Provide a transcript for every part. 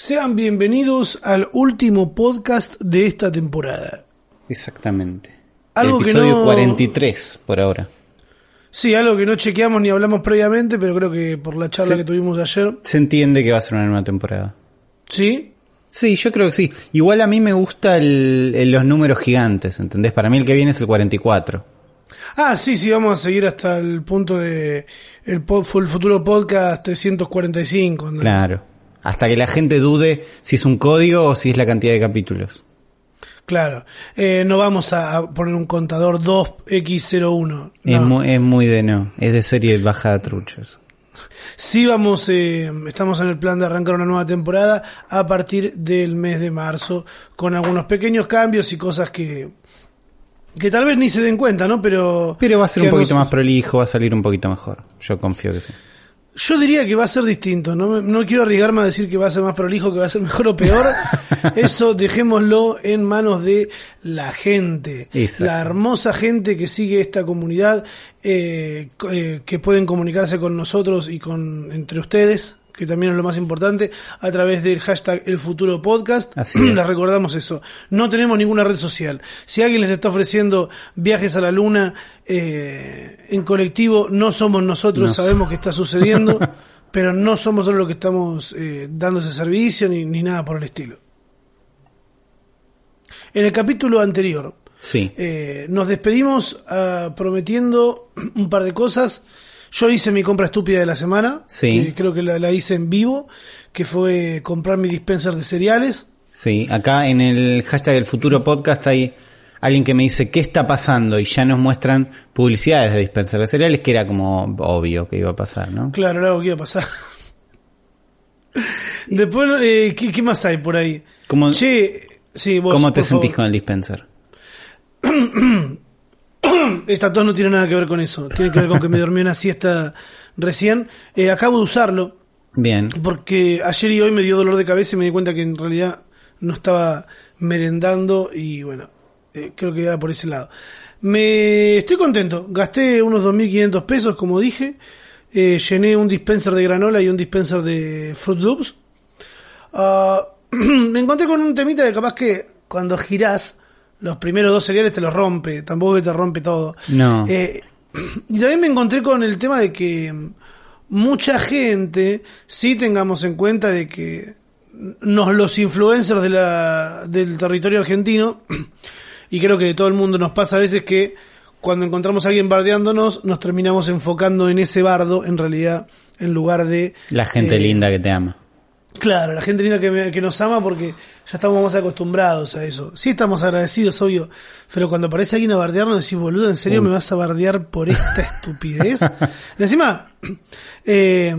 Sean bienvenidos al último podcast de esta temporada. Exactamente. Algo El que episodio no- 43 por ahora. Sí, algo que no chequeamos ni hablamos previamente, pero creo que por la charla que tuvimos ayer, Se entiende que va a ser una nueva temporada. sí. Sí, yo creo que sí. Igual a mí me gustan los números gigantes, ¿entendés? Para mí el que viene es el 44. Ah, sí, sí, vamos a seguir hasta el punto de el, el futuro podcast 345. ¿no? Claro. Hasta que la gente dude si es un código o si es la cantidad de capítulos. Claro. Eh, no vamos a, poner un contador 2x01. Es, no. muy, es muy de no. Es de serie baja de truchos. Sí vamos, eh, estamos en el plan de arrancar una nueva temporada a partir del mes de marzo, con algunos pequeños cambios y cosas que, que tal vez ni se den cuenta, ¿no? Pero, Pero va a ser un poquito nos- más prolijo, va a salir un poquito mejor. Yo confío que sí. Yo diría que va a ser distinto, no, no quiero arriesgarme a decir que va a ser más prolijo, que va a ser mejor o peor. Eso dejémoslo en manos de la gente, Exacto. la hermosa gente que sigue esta comunidad, eh, eh, que pueden comunicarse con nosotros y con entre ustedes, que también es lo más importante, a través del hashtag El Futuro Podcast. Así es. Les recordamos eso. No tenemos ninguna red social. Si alguien les está ofreciendo viajes a la luna eh, en colectivo, no somos nosotros, No. sabemos que está sucediendo, pero no somos nosotros los que estamos eh, dando ese servicio ni, ni nada por el estilo. En el capítulo anterior, Sí. eh, nos despedimos ah, prometiendo un par de cosas. Yo hice mi compra estúpida de la semana, Sí. que creo que la, la hice en vivo, que fue comprar mi dispenser de cereales. Sí, acá en el hashtag del futuro podcast hay alguien que me dice qué está pasando y ya nos muestran publicidades de dispenser de cereales que era como obvio que iba a pasar, ¿no? Claro, era algo que iba a pasar. Después, eh, ¿qué, qué más hay por ahí? ¿Cómo, Che, sí, vos, cómo te sentís favor. con el dispenser? Esta tos no tiene nada que ver con eso. Tiene que ver con que me dormí una siesta recién. Eh, acabo de usarlo Bien, porque ayer y hoy me dio dolor de cabeza y me di cuenta que en realidad no estaba merendando y bueno, eh, creo que era por ese lado. Me estoy contento. Gasté unos 2.500 pesos, como dije. Eh, llené un dispenser de granola y un dispenser de Fruit Loops. Ah, me encontré con un temita de capaz que cuando girás los primeros dos cereales te los rompe, tampoco que te rompe todo. No. Eh, y también me encontré con el tema de que mucha gente, sí tengamos en cuenta de que nos, los influencers de la, del territorio argentino, y creo que de todo el mundo nos pasa a veces que cuando encontramos a alguien bardeándonos, nos terminamos enfocando en ese bardo, en realidad, en lugar de... la gente eh, linda que te ama. Claro, la gente linda que, me- que nos ama porque ya estamos más acostumbrados a eso. Sí estamos agradecidos, obvio, pero cuando aparece alguien a bardearnos decís, boludo, ¿en serio Uy. me vas a bardear por esta estupidez? Encima, eh,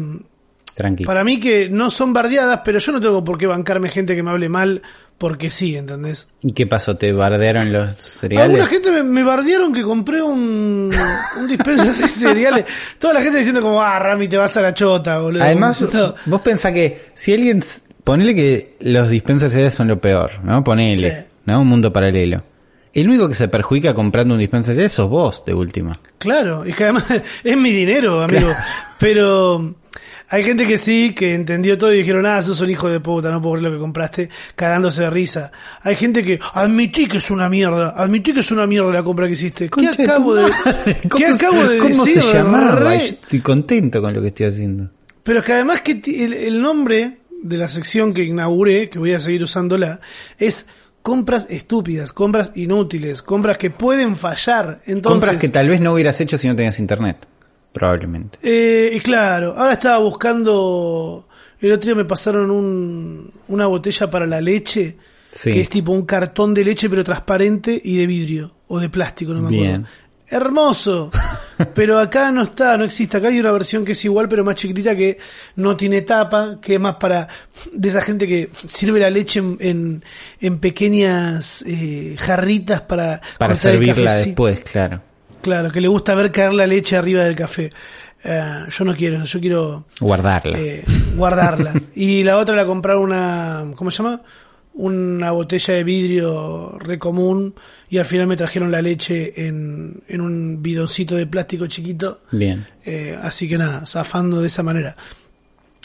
Tranquilo. para mí que no son bardeadas, pero yo no tengo por qué bancarme gente que me hable mal porque sí, ¿entendés? ¿Y qué pasó? ¿Te bardearon los Alguna cereales? gente me, me bardearon que compré un, un dispenser de cereales. Toda la gente diciendo como, ah, Rami, te vas a la chota, boludo. Además, vos pensás que si alguien... Ponele que los dispensers de cereales son lo peor, ¿no? Ponele, Sí. ¿no? Un mundo paralelo. El único que se perjudica comprando un dispenser de cereales sos vos, de última. Claro, es que además es mi dinero, amigo. Pero hay gente que sí, que entendió todo y dijeron, ah, sos un hijo de puta, no puedo creer lo que compraste, cagándose de risa. Hay gente que, admití que es una mierda, admití que es una mierda la compra que hiciste. ¿Qué acabo de. ¿qué ¿Cómo- acabo de ¿Cómo decir? se llamaba? Yo estoy contento con lo que estoy haciendo. Pero es que además que el, el nombre de la sección que inauguré, que voy a seguir usándola, es compras estúpidas, compras inútiles, compras que pueden fallar. Entonces, Compras que tal vez no hubieras hecho si no tenías internet. Probablemente. Eh, y claro, ahora estaba buscando. El otro día me pasaron un, una botella para la leche, Sí. que es tipo un cartón de leche pero transparente y de vidrio o de plástico, no me acuerdo. Bien. Hermoso, pero acá no está, no existe. Acá hay una versión que es igual pero más chiquitita que no tiene tapa, que es más para de esa gente que sirve la leche en, en, en pequeñas eh, jarritas para, Para servirla después, claro. Claro, que le gusta ver caer la leche arriba del café. Eh, yo no quiero yo quiero Guardarla. eh, guardarla. y la otra era comprar una, ¿cómo se llama? Una botella de vidrio re común y al final me trajeron la leche en, en un bidoncito de plástico chiquito. Bien. Eh, así que nada, zafando de esa manera.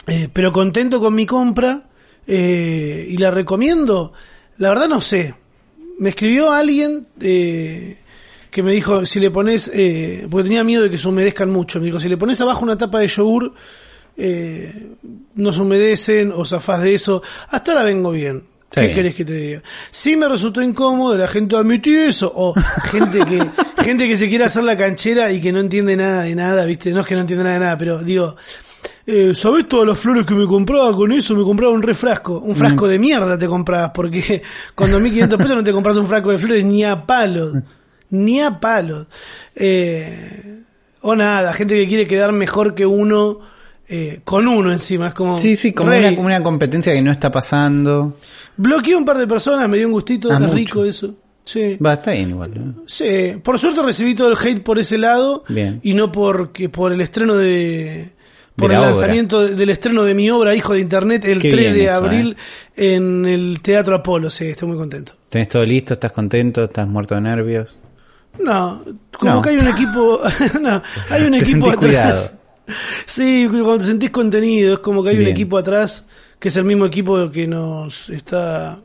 Eh, pero contento con mi compra. eh, y la recomiendo. La verdad no sé. Me escribió alguien eh, que me dijo, si le pones, eh, porque tenía miedo de que se humedezcan mucho, me dijo, si le pones abajo una tapa de yogur, eh, no se humedecen o zafás de eso. Hasta ahora vengo bien. ¿Qué querés que te diga? Sí me resultó incómodo, la gente admitió eso, o gente que, gente que se quiere hacer la canchera y que no entiende nada de nada, viste, no es que no entiende nada de nada, pero digo, eh, ¿sabés todas las flores que me compraba con eso? Me compraba un refrasco, un frasco de mierda te comprabas, porque con 2.500 pesos no te compras un frasco de flores ni a palos, ni a palos. Eh, o nada, gente que quiere quedar mejor que uno, eh, con uno encima, es como... Sí, sí, como una, como una competencia que no está pasando. Bloqueé un par de personas, me dio un gustito, Ah, es mucho. rico eso. Sí. Va, está bien igual. ¿no? Sí, por suerte recibí todo el hate por ese lado Bien. y no porque por el estreno de por el la lanzamiento del estreno de mi obra Hijo de Internet el Qué 3 bien de eso, ¿eh? abril en el Teatro Apolo, sí, estoy muy contento. ¿Tenés todo listo? ¿Estás contento? ¿Estás muerto de nervios? No, como No. que hay un equipo, no, hay un Te equipo atrás. Sí, cuando te sentís contenido, es como que hay un equipo atrás que es el mismo equipo que nos está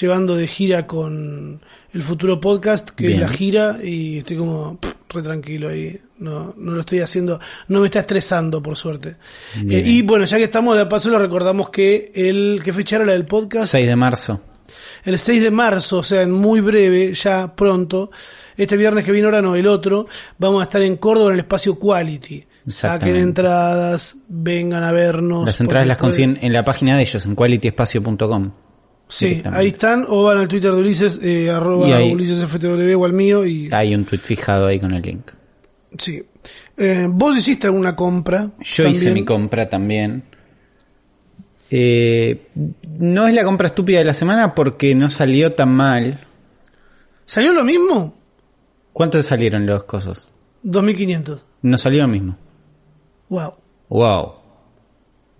llevando de gira con el futuro podcast, que Bien. es la gira, y estoy como pff, re tranquilo ahí. No, no lo estoy haciendo, no me está estresando, por suerte. Eh, y bueno, ya que estamos de paso, le recordamos que el, ¿qué fecha era la del podcast? 6 de marzo. El 6 de marzo, o sea, en muy breve, ya pronto, este viernes que viene ahora no, el otro, vamos a estar en Córdoba en el espacio Quality. Saquen entradas, vengan a vernos. Las entradas las consiguen en la página de ellos, en qualityespacio.com. Sí, ahí están, o van al Twitter de Ulises, eh, arroba ahí- Ulises FTW o al mío, y Hay un tweet fijado ahí con el link. sí. Eh, Vos hiciste alguna compra. Yo hice mi compra también. Eh, no es la compra estúpida de la semana porque no salió tan mal. ¿Salió lo mismo? ¿Cuántos salieron los cosos? 2500. No salió lo mismo. Wow. Wow.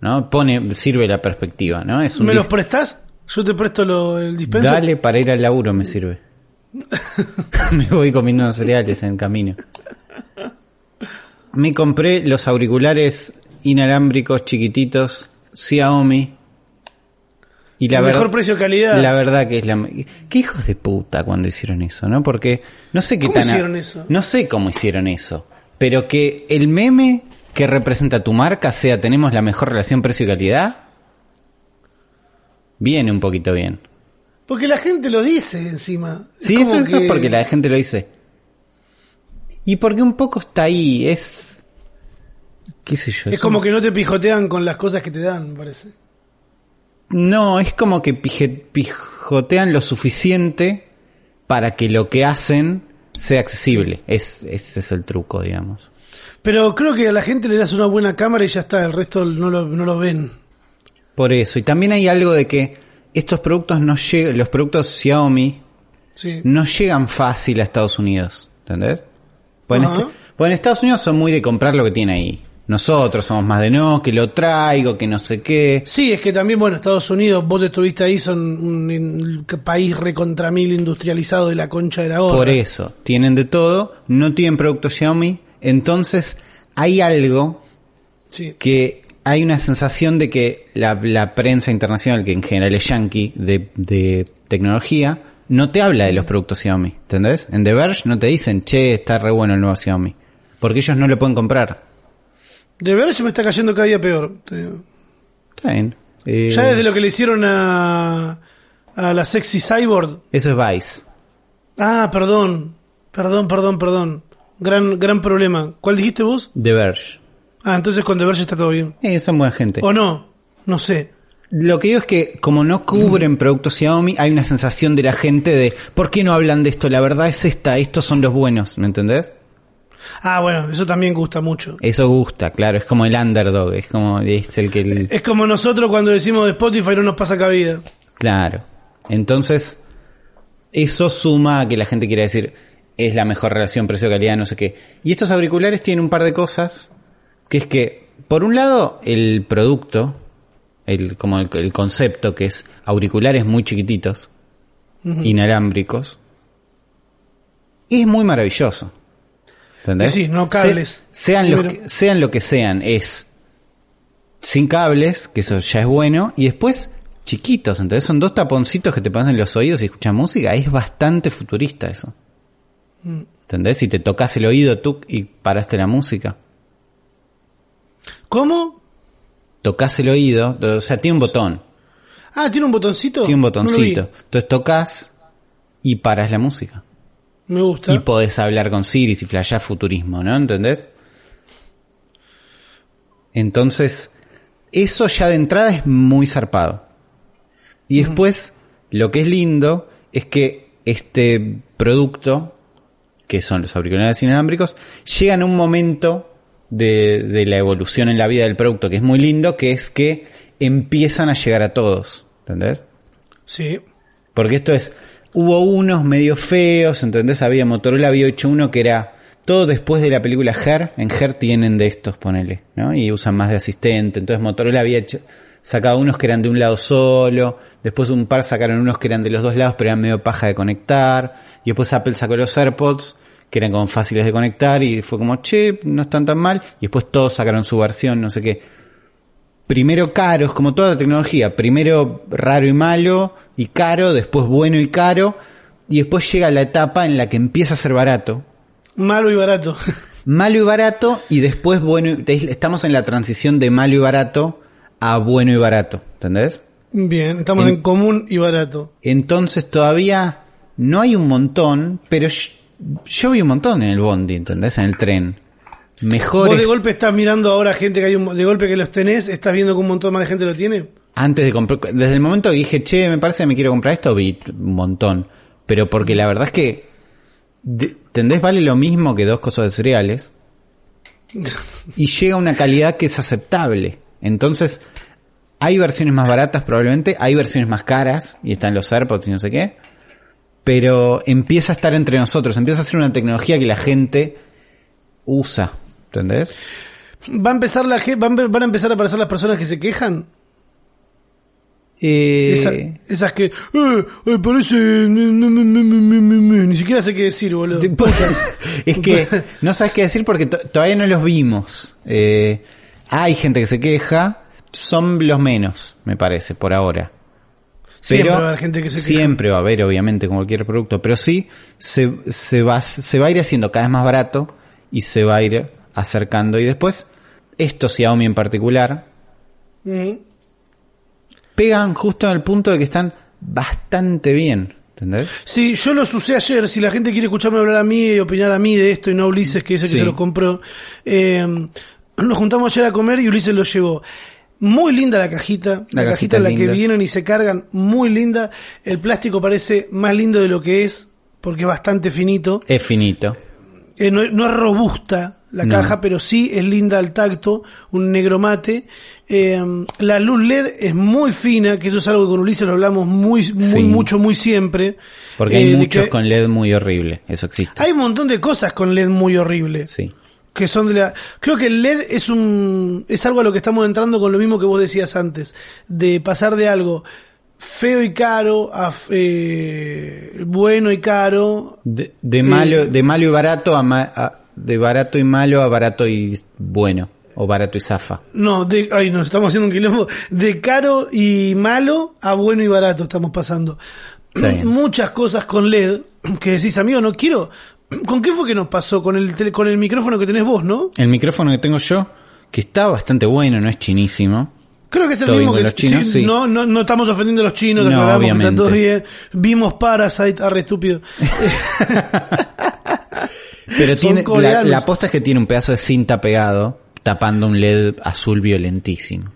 ¿No? Pone, sirve la perspectiva, ¿no? Es un ¿Me los prestás? Yo te presto lo, el dispenser. Dale para ir al laburo me sirve. me voy comiendo cereales en camino. Me compré los auriculares inalámbricos chiquititos Xiaomi. Y la El mejor precio-calidad. La verdad que es la qué hijos de puta cuando hicieron eso, ¿no? Porque no sé qué ¿Cómo tan a- hicieron eso? No sé cómo hicieron eso, pero que el meme que representa tu marca sea tenemos la mejor relación precio-calidad viene un poquito bien. Porque la gente lo dice encima. Es Sí, como eso, eso es que- porque la gente lo dice. Y porque un poco está ahí, es... ¿Qué sé yo? Es como que no te pijotean con las cosas que te dan, me parece. No, es como que pije- pijotean lo suficiente para que lo que hacen sea accesible. Es, ese es el truco, digamos. Pero creo que a la gente le das una buena cámara y ya está, el resto no lo, no lo ven. Por eso. Y también hay algo de que estos productos no llegan, los productos Xiaomi Sí. no llegan fácil a Estados Unidos. ¿Entendés? Pues en, este- pues en Estados Unidos son muy de comprar lo que tiene ahí. Nosotros somos más de no, que lo traigo, que no sé qué. Sí, es que también, bueno, Estados Unidos, vos estuviste ahí, son un in- país recontra mil industrializado de la concha de la hora. Por eso, tienen de todo, no tienen productos Xiaomi, entonces hay algo Sí. que hay una sensación de que la, la prensa internacional, que en general es yankee de, de tecnología, no te habla de los productos Xiaomi, ¿entendés? En The Verge no te dicen, che, está re bueno el nuevo Xiaomi, porque ellos no lo pueden comprar. De verdad se me está cayendo cada día peor. Está bien. Eh, Ya desde lo que le hicieron a, a la sexy cyborg. Eso es Vice. Ah, perdón. Perdón, perdón, perdón. Gran, gran problema. ¿Cuál dijiste vos? The Verge. Ah, entonces con The Verge está todo bien. Eh, son buena gente. ¿O no? No sé. Lo que digo es que como no cubren productos Xiaomi, hay una sensación de la gente de ¿por qué no hablan de esto? La verdad es esta, estos son los buenos, ¿me entendés? Ah, bueno, eso también gusta mucho. Eso gusta, claro, es como el underdog, es como es el que el- Es como nosotros cuando decimos de Spotify no nos pasa cabida. claro. Entonces, eso suma a que la gente quiere decir es la mejor relación precio-calidad, no sé qué. Y estos auriculares tienen un par de cosas, que es que, por un lado, el producto, el, como el, el concepto que es auriculares muy chiquititos, inalámbricos, es muy maravilloso. ¿Entendés? Sí, no cables. Se- sean, los Primero. que, sean lo que sean, es sin cables, que eso ya es bueno, y después chiquitos, entonces son dos taponcitos que te en los oídos y escuchas música, es bastante futurista eso. ¿Entendés? Si te tocas el oído tú y paraste la música. ¿Cómo? Tocas el oído, o sea, tiene un botón. Ah, tiene un botoncito. Tiene un No botoncito. Entonces tocas y paras la música. Me gusta. Y podés hablar con Siri si flashás futurismo, ¿no? ¿Entendés? Entonces, eso ya de entrada es muy zarpado. Y después, lo que es lindo es que este producto, que son los auriculares inalámbricos, llegan a un momento de, de la evolución en la vida del producto que es muy lindo, que es que empiezan a llegar a todos. ¿Entendés? Sí. Porque esto es, hubo unos medio feos, ¿entendés? Había Motorola había hecho uno que era todo después de la película Her, en Her tienen de estos, ponele, ¿no? Y usan más de asistente, entonces Motorola había hecho, sacado unos que eran de un lado solo, después un par sacaron unos que eran de los dos lados pero eran medio paja de conectar, y después Apple sacó los AirPods, que eran como fáciles de conectar, y fue como, che, no están tan mal, y después todos sacaron su versión, no sé qué primero caros, como toda la tecnología, primero raro y malo y caro, después bueno y caro, y después llega la etapa en la que empieza a ser barato, Malo y barato. malo y barato, y después bueno, y- estamos en la transición de malo y barato a bueno y barato, ¿entendés? Bien, estamos En- en común y barato. Entonces todavía no hay un montón, pero yo, yo vi un montón en el bondi, ¿entendés? En el tren. Vos Mejores de golpe estás mirando ahora gente que hay un, de golpe que los tenés, estás viendo que un montón más de gente lo tiene. Antes de comprar, desde el momento que dije, che, me parece que me quiero comprar esto, vi un montón. Pero porque la verdad es que, de- ¿entendés? Vale lo mismo que dos cosas de cereales. Y llega a una calidad que es aceptable. Entonces, hay versiones más baratas probablemente, hay versiones más caras, y están los AirPods y no sé qué. Pero empieza a estar entre nosotros, empieza a ser una tecnología que la gente usa. ¿Entendés? Va a empezar la van a empezar a aparecer las personas que se quejan. Eh, Esa- esas que, eh, eh, parece, no, ni siquiera sé qué decir, boludo. es que no sabes qué decir porque to- todavía no los vimos. Eh, hay gente que se queja, son los menos, me parece, por ahora. Siempre Pero va a haber gente que se queja. Siempre va a haber, obviamente, con cualquier producto, pero sí se, se, va, se va a ir haciendo cada vez más barato y se va a ir acercando. Y después, estos Xiaomi en particular. Pegan justo al punto de que están bastante bien. ¿Entendés? Sí, yo los usé ayer. Si la gente quiere escucharme hablar a mí y opinar a mí de esto y no a Ulises, que es el que Sí. se los compró, eh, nos juntamos ayer a comer y Ulises los llevó. Muy linda la cajita, la, La cajita cajita en la que vienen y se cargan, muy linda. El plástico parece más lindo de lo que es, porque es bastante finito. Es finito. Eh, no, no es robusta la No. caja, pero sí es linda al tacto, un negro mate. Eh, la luz LED es muy fina, que eso es algo que con Ulises lo hablamos muy, muy Sí. mucho, muy siempre. Porque Eh, hay de muchos que con LED muy horrible. Eso existe. Hay un montón de cosas con LED muy horribles. Sí. Que son de la, creo que el LED es un, es algo a lo que estamos entrando con lo mismo que vos decías antes, de pasar de algo feo y caro a eh, bueno y caro. De, de Eh, malo, de malo y barato a, ma- a- de barato y malo a barato y bueno. O barato y zafa. No, de, ay, nos estamos haciendo un quilombo. De caro y malo a bueno y barato estamos pasando. Muchas cosas con LED que decís, amigo, no quiero. ¿Con qué fue que nos pasó? Con el, con el micrófono que tenés vos, ¿no? El micrófono que tengo yo, que está bastante bueno, no es chinísimo. Creo que es el ¿Todo mismo que con los chinos? sí, Sí. No, no, no estamos ofendiendo a los chinos, No, que está todo bien. Vimos Parasite, arre estúpido. Pero tiene, la, la posta es que tiene un pedazo de cinta pegado, tapando un LED azul violentísimo.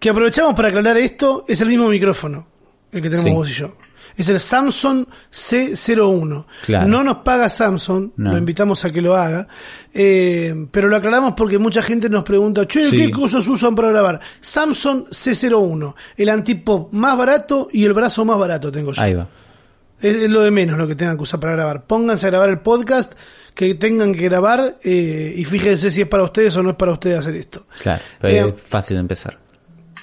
que aprovechamos para aclarar esto, es el mismo micrófono, el que tenemos Sí. vos y yo. Es el Samsung C01. Claro. No nos paga Samsung, No. lo invitamos a que lo haga, eh, pero lo aclaramos porque mucha gente nos pregunta, che, Sí. ¿qué cosas usan para grabar? Samsung C01, el antipop más barato y el brazo más barato tengo yo. Ahí va. Es, es lo de menos lo que tengan que usar para grabar. Pónganse a grabar el podcast que tengan que grabar eh, y fíjense si es para ustedes o no es para ustedes hacer esto. Claro, Eh, es fácil de empezar.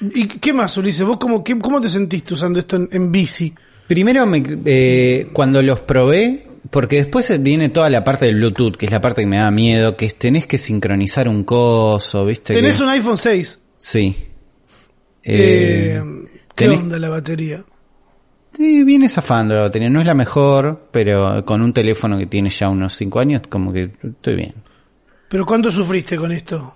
¿Y qué más, Ulises? ¿Vos cómo, qué- cómo te sentiste usando esto en, en bici? Primero, me, eh, cuando los probé, porque después viene toda la parte del Bluetooth, que es la parte que me da miedo, que tenés que sincronizar un coso, ¿viste? Tenés que- un iPhone 6. Sí. Eh, Eh, ¿Qué Tenés- onda la batería? Sí, viene zafando la batería. No es la mejor, pero con un teléfono que tiene ya unos 5 años, como que estoy bien. ¿Pero cuánto sufriste con esto?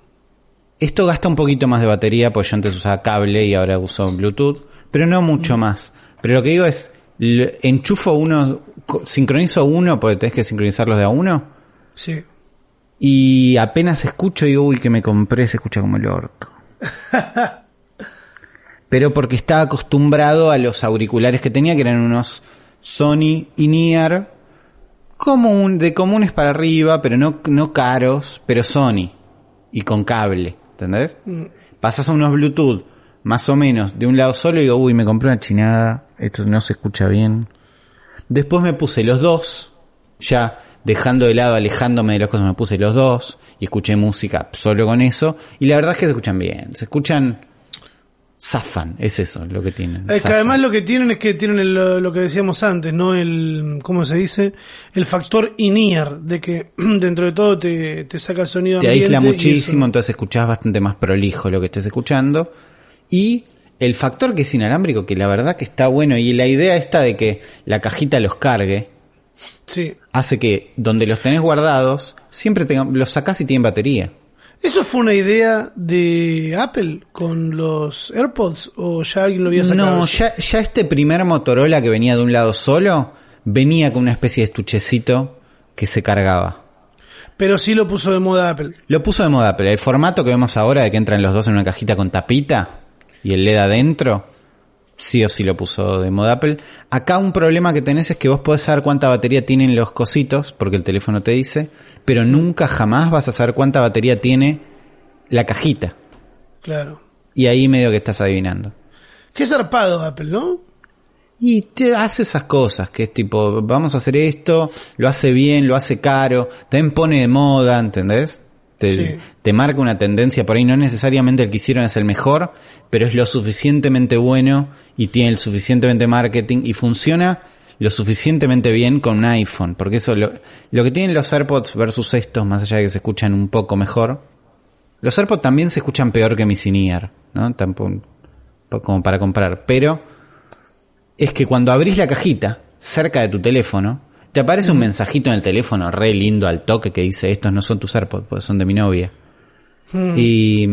Esto gasta un poquito más de batería, pues yo antes usaba cable y ahora uso Bluetooth, pero no mucho más. Pero lo que digo es, enchufo uno, sincronizo uno, porque tenés que sincronizarlos de a uno, Sí. y apenas escucho y digo, uy, que me compré, se escucha como el orto. pero porque estaba acostumbrado a los auriculares que tenía, que eran unos Sony in-ear, como un, de comunes para arriba, pero no, no caros, pero Sony, y con cable, ¿entendés? Pasas a unos Bluetooth, más o menos, de un lado solo y digo, uy, me compré una chinada, esto no se escucha bien. Después me puse los dos, ya dejando de lado, alejándome de las cosas, me puse los dos y escuché música solo con eso. Y la verdad es que se escuchan bien, se escuchan, zafan, es eso lo que tienen. Es que además lo que tienen es que tienen el- lo, que decíamos antes, ¿no? El, ¿cómo se dice? El factor in-ear, de que dentro de todo te, te saca el sonido te aísla y muchísimo, entonces escuchás bastante más prolijo lo que estés escuchando. Y el factor que es inalámbrico, que la verdad que está bueno, y la idea esta de que la cajita los cargue, Sí. hace que donde los tenés guardados, siempre tengan, los sacás y tienen batería. ¿Eso fue una idea de Apple con los AirPods o ya alguien lo había sacado? No, ya, ya este primer Motorola que venía de un lado solo, venía con una especie de estuchecito que se cargaba. Pero sí lo puso de moda Apple. Lo puso de moda, pero el formato que vemos ahora de que entran los dos en una cajita con tapita y el LED adentro, sí o sí lo puso de moda Apple. Acá un problema que tenés es que vos podés saber cuánta batería tienen los cositos, porque el teléfono te dice, pero nunca jamás vas a saber cuánta batería tiene la cajita. Claro. Y ahí medio que estás adivinando. Qué zarpado Apple, ¿no? Y te hace esas cosas, que es tipo, vamos a hacer esto, lo hace bien, lo hace caro, también pone de moda, ¿entendés? Te, Sí. te marca una tendencia por ahí, no necesariamente el que hicieron es el mejor, pero es lo suficientemente bueno y tiene el suficientemente marketing y funciona lo suficientemente bien con un iPhone, porque eso lo, lo que tienen los AirPods versus estos, más allá de que se escuchan un poco mejor, los AirPods también se escuchan peor que mi Cinear, ¿no? Tampoco, como para comparar, pero es que cuando abrís la cajita cerca de tu teléfono, te aparece un mensajito en el teléfono re lindo al toque que dice estos no son tus AirPods, pues son de mi novia. Y,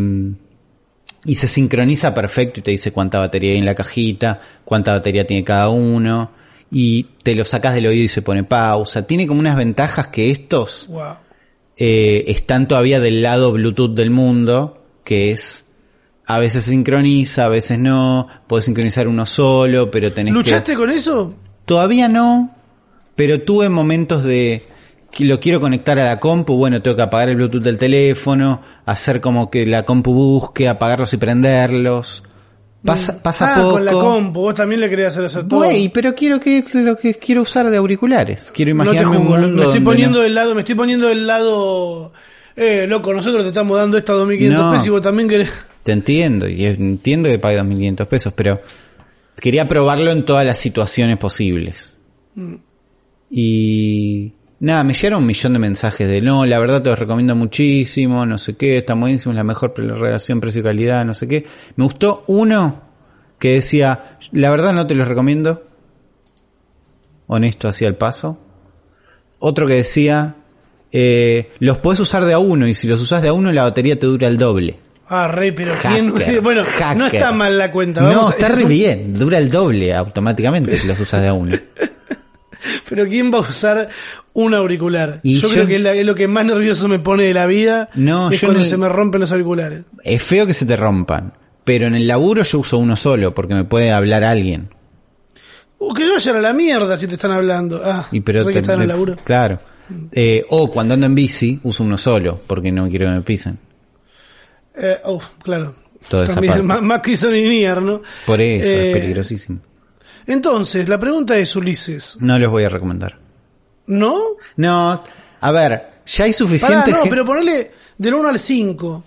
y se sincroniza perfecto y te dice cuánta batería hay en la cajita, cuánta batería tiene cada uno, y te lo sacas del oído y se pone pausa. Tiene como unas ventajas que estos Wow. eh, están todavía del lado Bluetooth del mundo, que es a veces se sincroniza, a veces no, puedes sincronizar uno solo, pero tenés que... ¿Luchaste con eso? Todavía no, pero tuve momentos de que lo quiero conectar a la compu, bueno, tengo que apagar el Bluetooth del teléfono, hacer como que la compu busque, apagarlos y prenderlos. Pasa, pasa ah, poco. con la compu. Vos también le querías hacer hacer todo. Güey, pero quiero que lo que quiero usar de auriculares. Quiero no te imaginarme un me estoy poniendo no- del lado, me estoy poniendo del lado... Eh, loco, nosotros te estamos dando esta 2500 No. pesos y vos también querés... Te entiendo, y entiendo que pague 2.500 pesos, pero quería probarlo en todas las situaciones posibles. Y nada, me llegaron un millón de mensajes de no, la verdad te los recomiendo muchísimo, no sé qué, está buenísimo, es la mejor relación precio-calidad, no sé qué. Me gustó uno que decía, la verdad no te los recomiendo, honesto hacia el paso. Otro que decía, eh, los puedes usar de a uno y si los usas de a uno la batería te dura el doble. Ah, rey, pero Hacker, ¿quién? Bueno, no está mal la cuenta. No, está es re un- bien, dura el doble automáticamente si los usas de a uno. Pero ¿quién va a usar un auricular? Y yo, yo- creo que es, la- es lo que más nervioso me pone de la vida. No, es yo cuando se me rompen los auriculares. Es feo que se te rompan, pero en el laburo yo uso uno solo porque me puede hablar alguien. Uh, que yo vayan a la mierda si te están hablando. Ah, Y pero re que te- están en el laburo. Claro. Eh, o cuando ando en bici uso uno solo porque no quiero que me pisen. Eh, oh, claro. Toda esa También parte. más, más que Soninier, ¿no? Por eso Eh, es peligrosísimo. Entonces, la pregunta es, Ulises, No los voy a recomendar. ¿no? No, a ver, ya hay Pará, suficiente no, gen- pero ponele del 1 al 5.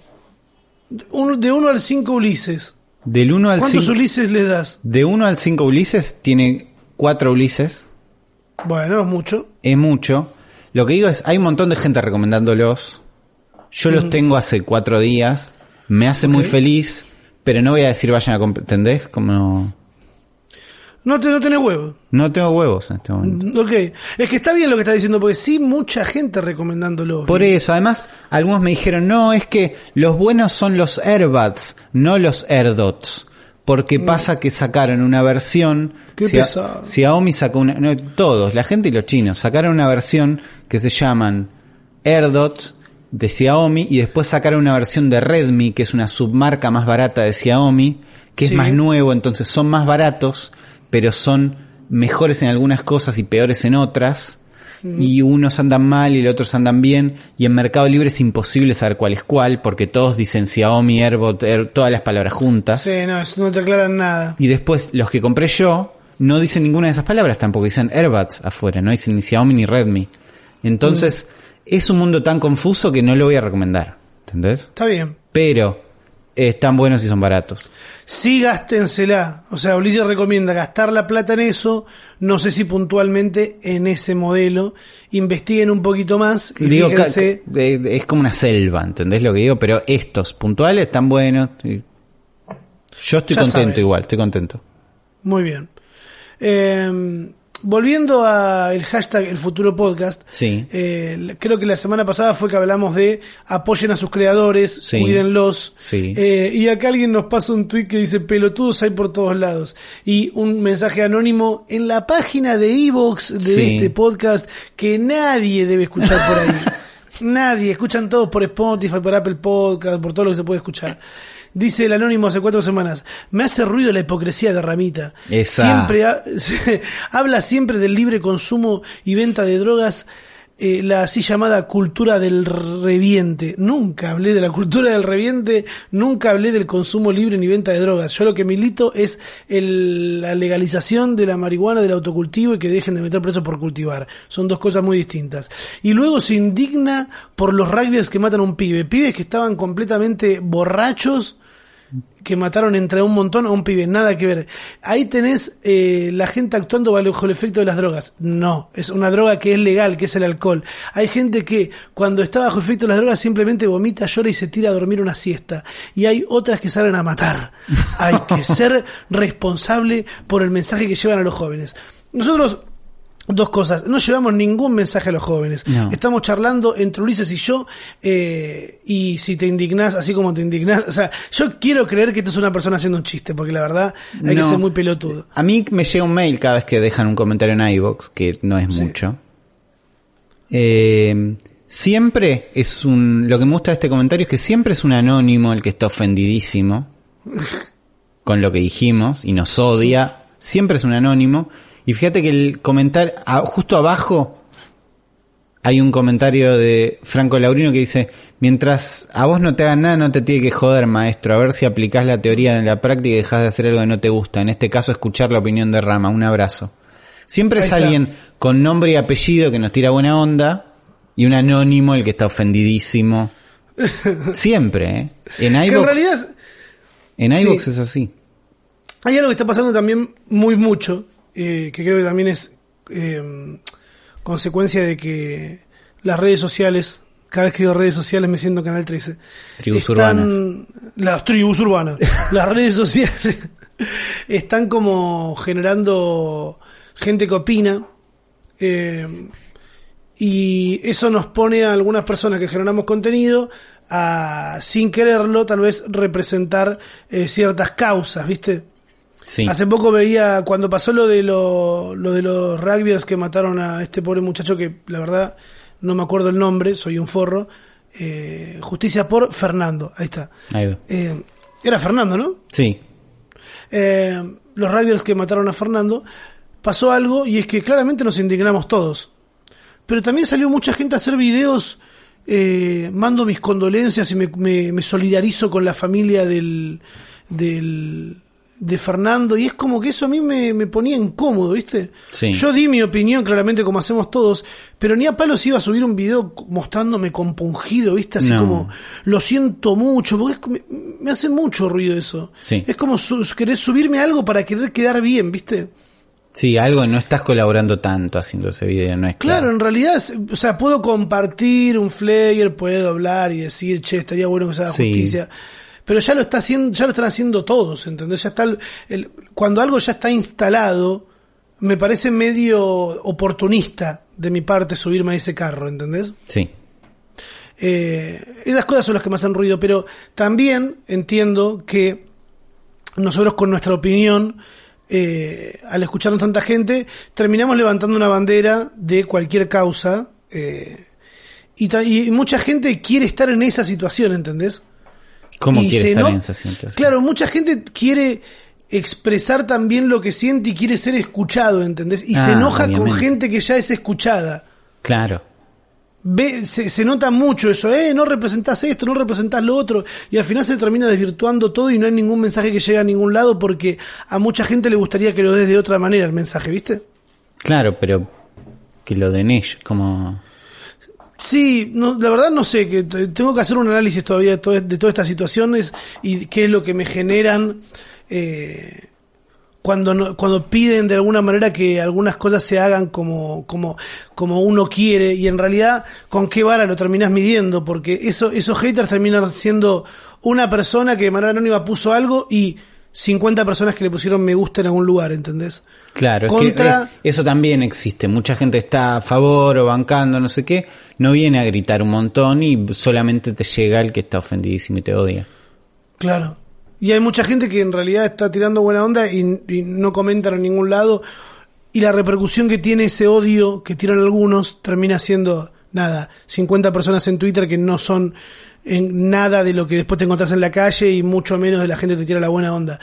Un- De 1 al 5 Ulises. del 1 al ¿Cuántos 5 Ulises le das? de 1 al 5 Ulises tiene 4 Ulises. Bueno, es mucho. es mucho. Lo que digo es, hay un montón de gente recomendándolos. Yo los tengo hace cuatro días. Me hace muy Ok. feliz, pero no voy a decir vayan a ¿entendés? Como, No, te, no tenés huevos. No tengo huevos en este momento. Ok. Es que está bien lo que está diciendo, porque sí, mucha gente recomendándolo. Por eso, además, algunos me dijeron, no, es que los buenos son los AirBuds, no los AirDots. Porque pasa que sacaron una versión, Mm. Qué Xia- pesado. Xiaomi sacó una, no, todos, la gente y los chinos, sacaron una versión que se llaman AirDots de Xiaomi y después sacaron una versión de Redmi, que es una submarca más barata de Xiaomi, que Sí. es más nuevo, entonces son más baratos, pero son mejores en algunas cosas y peores en otras. Y unos andan mal y los otros andan bien. Y en Mercado Libre es imposible saber cuál es cuál, porque todos dicen Xiaomi, AirBot, Air- todas las palabras juntas. Sí, no, eso no te aclaran nada. Y después los que compré yo no dicen ninguna de esas palabras tampoco, dicen AirBuds afuera, no dicen ni Xiaomi ni Redmi. Entonces, es un mundo tan confuso que no lo voy a recomendar, ¿entendés? Está bien. Pero están buenos y son baratos. Sí, gástensela. O sea, Ulises recomienda gastar la plata en eso. No sé si puntualmente en ese modelo. Investiguen un poquito más. Y Digo, fíjense. eh, es como una selva, ¿entendés lo que digo? Pero estos puntuales están buenos. Yo estoy Ya contento igual, estoy contento. Muy bien. Eh, volviendo a el hashtag El Futuro Podcast. Sí. eh, creo que la semana pasada fue que hablamos de apoyen a sus creadores, Sí. cuídenlos. Sí. Eh, y acá alguien nos pasa un tweet que dice pelotudos hay por todos lados. Y un mensaje anónimo en la página de Evox de este podcast que nadie debe escuchar por ahí. nadie, escuchan todos por Spotify, por Apple Podcast, por todo lo que se puede escuchar. Dice el anónimo hace cuatro semanas, me hace ruido la hipocresía de Ramita. Esa. Siempre ha- habla siempre del libre consumo y venta de drogas, eh, la así llamada cultura del reviente. Nunca hablé de la cultura del reviente, nunca hablé del consumo libre ni venta de drogas. Yo lo que milito es el- la legalización de la marihuana, del autocultivo y que dejen de meter presos por cultivar. Son dos cosas muy distintas. Y luego se indigna por los rugbyers que matan a un pibe. Pibes que estaban completamente borrachos que mataron entre un montón a un pibe, nada que ver. Ahí tenés eh, la gente actuando bajo el efecto de las drogas. No, es una droga que es legal, que es el alcohol. Hay gente que cuando está bajo efecto de las drogas simplemente vomita, llora y se tira a dormir una siesta. Y hay otras que salen a matar. Hay que ser responsable por el mensaje que llevan a los jóvenes. Nosotros Dos cosas, no llevamos ningún mensaje a los jóvenes. No. Estamos charlando entre Ulises y yo, eh, y si te indignás, así como te indignás, o sea, yo quiero creer que tú es una persona haciendo un chiste, porque la verdad hay que ser muy pelotudo. A mí me llega un mail cada vez que dejan un comentario en iVoox, que no es Sí. mucho. Eh, siempre es un... Lo que me gusta de este comentario es que siempre es un anónimo el que está ofendidísimo con lo que dijimos y nos odia. Siempre es un anónimo. Y fíjate que el comentario... justo abajo hay un comentario de Franco Laurino que dice, mientras a vos no te hagan nada, no te tiene que joder, maestro, a ver si aplicás la teoría en la práctica y dejás de hacer algo que no te gusta. En este caso, escuchar la opinión de Rama. Un abrazo. Siempre es alguien con nombre y apellido que nos tira buena onda y un anónimo el que está ofendidísimo. Siempre, ¿eh? En Que en realidad es- en sí. iVoox es así. hay algo que está pasando también muy mucho, eh, que creo que también es eh, consecuencia de que las redes sociales, cada vez que digo redes sociales me siento Canal 13. Tribus están, Las tribus urbanas. las redes sociales están como generando gente que opina. eh, y eso nos pone a algunas personas que generamos contenido a, sin quererlo, tal vez representar eh, ciertas causas, ¿viste? Sí. Hace poco veía, cuando pasó lo de, lo, lo de los rugbyers que mataron a este pobre muchacho que la verdad no me acuerdo el nombre, soy un forro, eh, justicia por Fernando, ahí está. Ahí va. Eh, era Fernando, ¿no? Sí. Eh, los rugbyers que mataron a Fernando, pasó algo y es que claramente nos indignamos todos. Pero también salió mucha gente a hacer videos, mando mis condolencias y me, me- me solidarizo con la familia del, del, de Fernando y es como que eso a mí me, me ponía incómodo, ¿viste? Sí. Yo di mi opinión claramente como hacemos todos, pero ni a palos iba a subir un video mostrándome compungido, ¿viste? Así No. como, lo siento mucho, porque es me, me hace mucho ruido eso. Sí. Es como su, querer subirme algo para querer quedar bien, ¿viste? Sí, algo, no estás colaborando tanto haciendo ese video, no es Claro, claro. en realidad, o sea, puedo compartir un flyer, puedo hablar y decir, che, estaría bueno que se haga Sí. justicia. Pero ya lo está haciendo, ya lo están haciendo todos, ¿entendés? Ya está el- el- cuando algo ya está instalado, me parece medio oportunista de mi parte subirme a ese carro, ¿entendés? Sí. Eh, esas cosas son las que me hacen ruido, pero también entiendo que nosotros con nuestra opinión, eh, al escucharnos tanta gente, terminamos levantando una bandera de cualquier causa. eh, y, y mucha gente quiere estar en esa situación, ¿entendés? ¿Cómo Y quiere se estar no- en? Claro, mucha gente quiere expresar también lo que siente y quiere ser escuchado, ¿entendés? Y se Ah, enoja con gente que ya es escuchada. Claro. Ve, se, se nota mucho eso, eh, no representás esto, no representás lo otro, y al final se termina desvirtuando todo y no hay ningún mensaje que llegue a ningún lado porque a mucha gente le gustaría que lo des de otra manera el mensaje, ¿viste? Claro, pero que lo den ellos, como... Sí, no, la verdad no sé, que tengo que hacer un análisis todavía de todas estas situaciones y qué es lo que me generan eh, cuando no- cuando piden de alguna manera que algunas cosas se hagan como como como uno quiere y en realidad con qué vara lo terminas midiendo porque eso esos haters terminan siendo una persona que de manera anónima puso algo y 50 personas que le pusieron me gusta en algún lugar, ¿entendés? Claro, es Contra- que eh, eso también existe. Mucha gente está a favor o bancando, no sé qué. No viene a gritar un montón y solamente te llega el que está ofendidísimo y te odia. Claro. Y hay mucha gente que en realidad está tirando buena onda y, y no comentan en ningún lado. Y la repercusión que tiene ese odio que tiran algunos termina siendo, nada, 50 personas en Twitter que no son en nada de lo que después te encontrás en la calle y mucho menos de la gente que te tira la buena onda.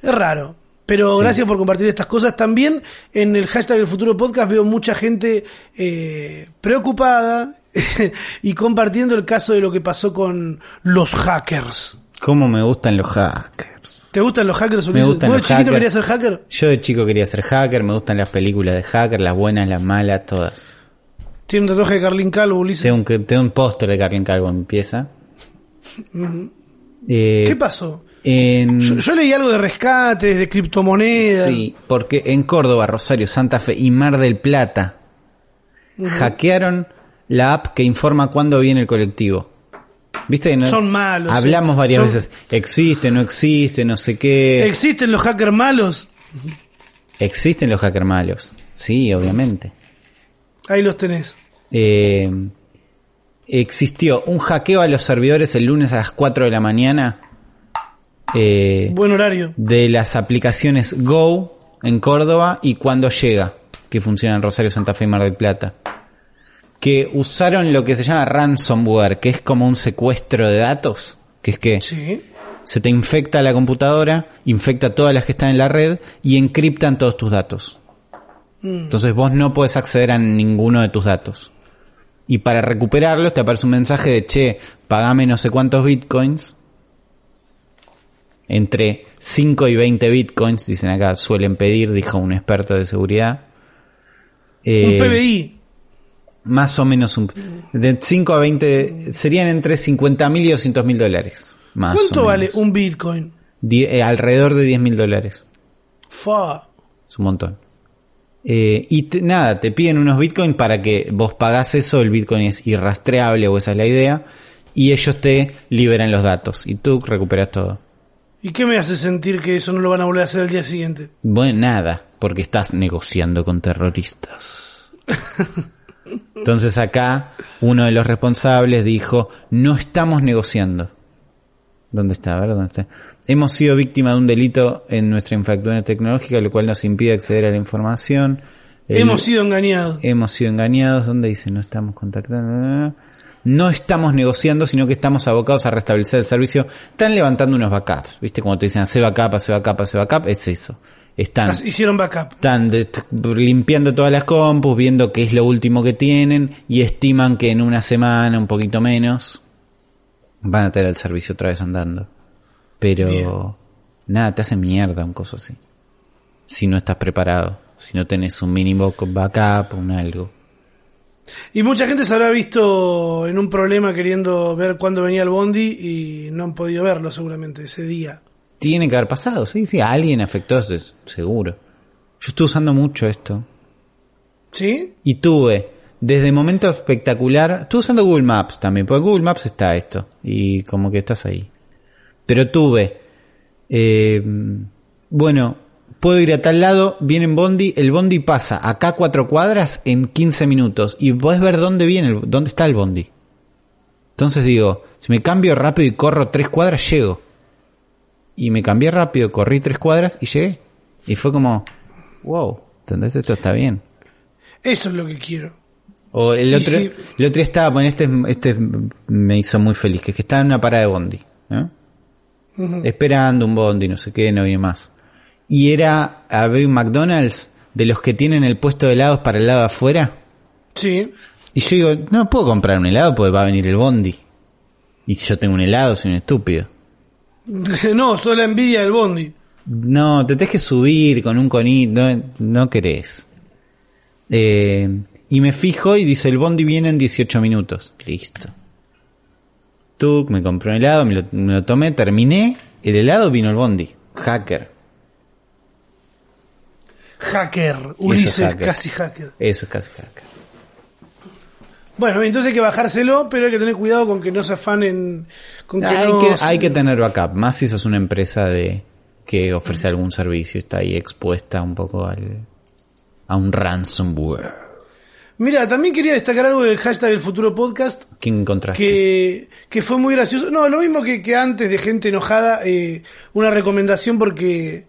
Es raro. Pero gracias por compartir estas cosas. También en el hashtag del futuro podcast veo mucha gente eh, preocupada y compartiendo el caso de lo que pasó con los hackers. ¿Cómo me gustan los hackers? ¿Te gustan los hackers, Me gustan ¿Vos de los chiquito hackers. querías ser hacker? Yo de chico quería ser hacker, me gustan las películas de hacker, las buenas, las malas, todas. Tiene un tatuaje de Carlin Calvo, Ulises. Tengo un, tengo un póster de Carlin Calvo en mi pieza. Eh, ¿Qué pasó? en- Yo, yo leí algo de rescates, de criptomonedas. Sí, porque en Córdoba, Rosario, Santa Fe y Mar del Plata hackearon la app que informa cuándo viene el colectivo. ¿Viste? no- Son malos, Hablamos sí. varias Son- veces. Existe, no existe, no sé qué. ¿Existen los hackers malos? Existen los hackers malos. Sí, obviamente. Ahí los tenés. Eh, existió un hackeo a los servidores el lunes a las 4 de la mañana. eh, Buen horario. de las aplicaciones Go en Córdoba y Cuando Llega, que funciona en Rosario, Santa Fe y Mar del Plata. Que usaron lo que se llama ransomware, que es como un secuestro de datos, que es que Sí. se te infecta la computadora, infecta todas las que están en la red y encriptan todos tus datos. Mm. Entonces vos no podés acceder a ninguno de tus datos. Y para recuperarlos te aparece un mensaje de, che, pagame no sé cuántos bitcoins. Entre 5 y 20 bitcoins, dicen acá, suelen pedir, dijo un experto de seguridad. Eh, Un PBI. Más o menos un... De 5 a 20, serían entre 50 mil y 200 mil dólares. Más ¿Cuánto vale un Bitcoin? Die- eh, alrededor de 10 mil dólares. Fa. Es un montón. Eh, y te- nada, te piden unos bitcoins para que vos pagás eso, el bitcoin es irrastreable o esa es la idea, y ellos te liberan los datos y tú recuperas todo. ¿Y qué me hace sentir que eso no lo van a volver a hacer el día siguiente? Bueno, nada, porque estás negociando con terroristas. Entonces acá uno de los responsables dijo, no estamos negociando. ¿Dónde está? A ver, ¿dónde está? Hemos sido víctima de un delito en nuestra infraestructura tecnológica, lo cual nos impide acceder a la información. Hemos sido engañados. hemos sido engañados. ¿Dónde dice? No estamos contactando. No estamos negociando, sino que estamos abocados a restablecer el servicio. Están levantando unos backups. ¿Viste? Como te dicen, hace backup, hace backup, hace backup. Es eso. Están, As- Hicieron backup. están limpiando todas las compus, viendo qué es lo último que tienen y estiman que en una semana, un poquito menos, van a tener el servicio otra vez andando. Pero Bien. nada, te hace mierda un coso así. Si no estás preparado, si no tenés un mínimo backup, un algo. Y mucha gente se habrá visto en un problema queriendo ver cuándo venía el bondi y no han podido verlo seguramente ese día. Tiene que haber pasado, sí, sí, a alguien afectó, eso es seguro. Yo estuve usando mucho esto. ¿Sí? Y tuve, desde momento espectacular, estuve usando Google Maps también, porque Google Maps está esto, y como que estás ahí. Pero tuve, eh, bueno, puedo ir a tal lado, viene en Bondi, el Bondi pasa acá cuatro cuadras en 15 minutos y podés ver dónde viene, el- dónde está el Bondi. Entonces digo, si me cambio rápido y corro tres cuadras, llego. Y me cambié rápido, corrí tres cuadras y llegué. Y fue como, wow, ¿entendés? Esto está bien. Eso es lo que quiero. O el otro, si- el otro día estaba, bueno, este, este me hizo muy feliz, que es que estaba en una parada de Bondi, ¿no? Esperando un bondi, no sé qué, no viene más. Y era, había un McDonald's de los que tienen el puesto de helados para el lado de afuera. Sí. Y yo digo, no puedo comprar un helado porque va a venir el bondi. Y si yo tengo un helado, soy un estúpido. no, solo la envidia del Bondi. No, te tenés que subir con un conito, no, no querés. Eh, y me fijo y dice, el bondi viene en 18 minutos. Listo. Me compré un helado, me lo, me lo tomé, terminé. El helado vino el bondi. Hacker. Hacker. Ulises, hacker. casi hacker. Eso es casi hacker. Bueno, entonces hay que bajárselo, pero hay que tener cuidado con que no se afanen. Con que hay, no que, se- hay que tener backup, más si sos una empresa de que ofrece algún servicio, está ahí expuesta un poco al, a un ransomware. Mira, también quería destacar algo del hashtag del futuro podcast. ¿Quién encontraste? que, que fue muy gracioso. No, lo mismo que, que antes de gente enojada, eh, una recomendación porque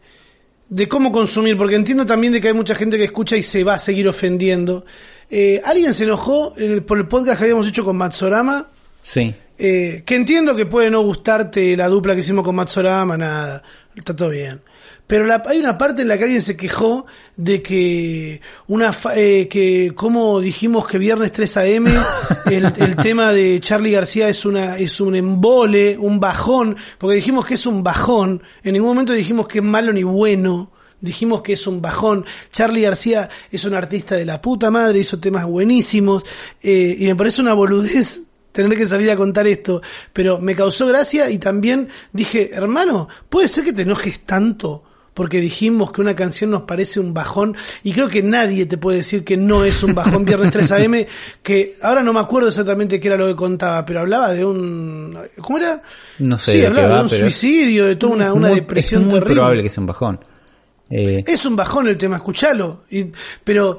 de cómo consumir, porque entiendo también de que hay mucha gente que escucha y se va a seguir ofendiendo. Eh, alguien se enojó en el- por el podcast que habíamos hecho con Matsorama, Sí. eh, que entiendo que puede no gustarte la dupla que hicimos con Matsorama, nada, está todo bien. Pero la- hay una parte en la que alguien se quejó de que una fa- eh, que como dijimos que viernes 3 AM el, el tema de Charlie García es una es un embole, un bajón, porque dijimos que es un bajón, en ningún momento dijimos que es malo ni bueno. Dijimos que es un bajón. Charlie García es un artista de la puta madre, hizo temas buenísimos. eh, y me parece una boludez tener que salir a contar esto. Pero me causó gracia y también dije, hermano, ¿puede ser que te enojes tanto? Porque dijimos que una canción nos parece un bajón. Y creo que nadie te puede decir que no es un bajón Viernes 3 AM. Que ahora no me acuerdo exactamente qué era lo que contaba, pero hablaba de un. ¿Cómo era? No sé Sí, de hablaba va, de un suicidio, de toda una, una muy- depresión es muy terrible. probable que sea un bajón. Eh, Es un bajón el tema, escuchalo. Y, pero,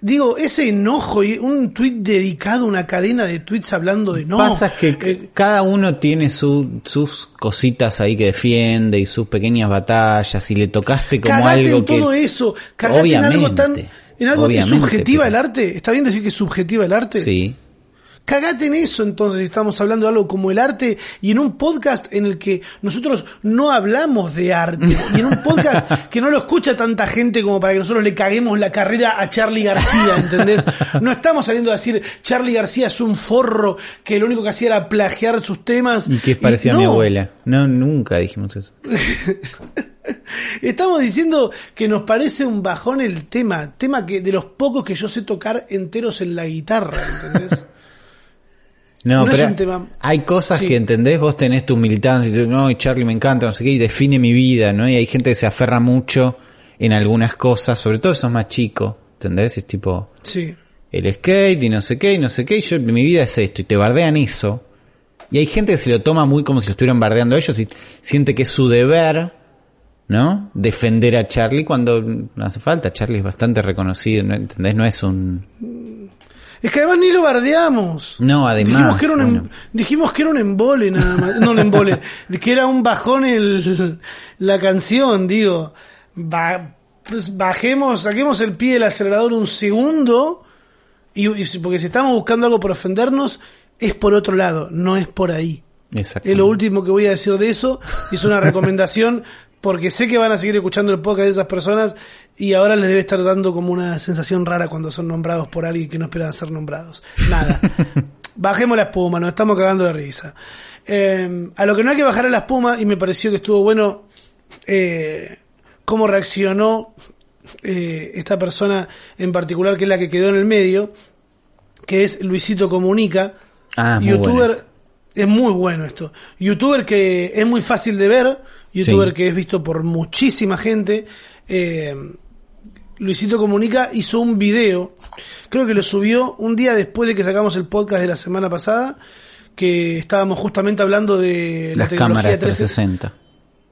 digo, ese enojo y un tuit dedicado, una cadena de tweets hablando de no. pasa que eh, cada uno tiene su- sus cositas ahí que defiende y sus pequeñas batallas y le tocaste como cagate algo en que todo eso. Cagate en algo tan. En algo que es subjetiva pero- el arte. ¿Está bien decir que es subjetiva el arte? Sí. Cagate en eso entonces, si estamos hablando de algo como el arte y en un podcast en el que nosotros no hablamos de arte y en un podcast que no lo escucha tanta gente como para que nosotros le caguemos la carrera a Charlie García, ¿entendés? No estamos saliendo a decir Charlie García es un forro que lo único que hacía era plagiar sus temas. Y que es parecido a mi abuela. No, nunca dijimos eso. Estamos diciendo que nos parece un bajón el tema, tema que de los pocos que yo sé tocar enteros en la guitarra, ¿entendés? No, No es pero un tema- hay cosas Sí. que entendés, vos tenés tu militancia, y tú, no, y Charlie me encanta, no sé qué, y define mi vida, ¿no? Y hay gente que se aferra mucho en algunas cosas, sobre todo si sos más chico, ¿entendés? Es tipo Sí. el skate y no sé qué, y no sé qué, y yo, mi vida es esto, y te bardean eso. Y hay gente que se lo toma muy como si lo estuvieran bardeando ellos y siente que es su deber, ¿no? Defender a Charlie cuando no hace falta. Charlie es bastante reconocido, ¿no? ¿entendés? No es un... Es que además ni lo bardeamos. No, además, Dijimos que era un, em- bueno. dijimos que era un embole nada más. No un embole. que era un bajón el, la canción, digo. Ba- pues bajemos, saquemos el pie del acelerador un segundo. Y, porque si estamos buscando algo por ofendernos, es por otro lado, no es por ahí. Exacto. Es lo último que voy a decir de eso. Es una recomendación porque sé que van a seguir escuchando el podcast de esas personas y ahora les debe estar dando como una sensación rara cuando son nombrados por alguien que no esperan ser nombrados. Nada. Bajemos la espuma, nos estamos cagando de risa. Eh, a lo que no hay que bajar a la espuma, y me pareció que estuvo bueno eh, cómo reaccionó eh, esta persona en particular, que es la que quedó en el medio, que es Luisito Comunica, Ah, youtuber, bueno. Es muy bueno esto, youtuber que es muy fácil de ver, youtuber Sí. que es visto por muchísima gente, eh, Luisito Comunica hizo un video, creo que lo subió un día después de que sacamos el podcast de la semana pasada, que estábamos justamente hablando de la Las tecnología cámaras 360. 360.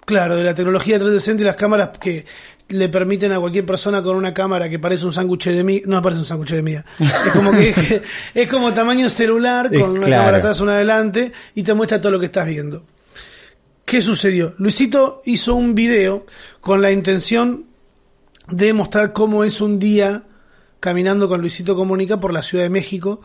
Claro, de la tecnología 360 y las cámaras que le permiten a cualquier persona con una cámara que parece un sándwich de mí, no parece un sándwich de mía, es como que, es como tamaño celular Es con una claro. cámara atrás, una adelante y te muestra todo lo que estás viendo. ¿Qué sucedió? Luisito hizo un video con la intención de mostrar cómo es un día caminando con Luisito Comunica por la Ciudad de México,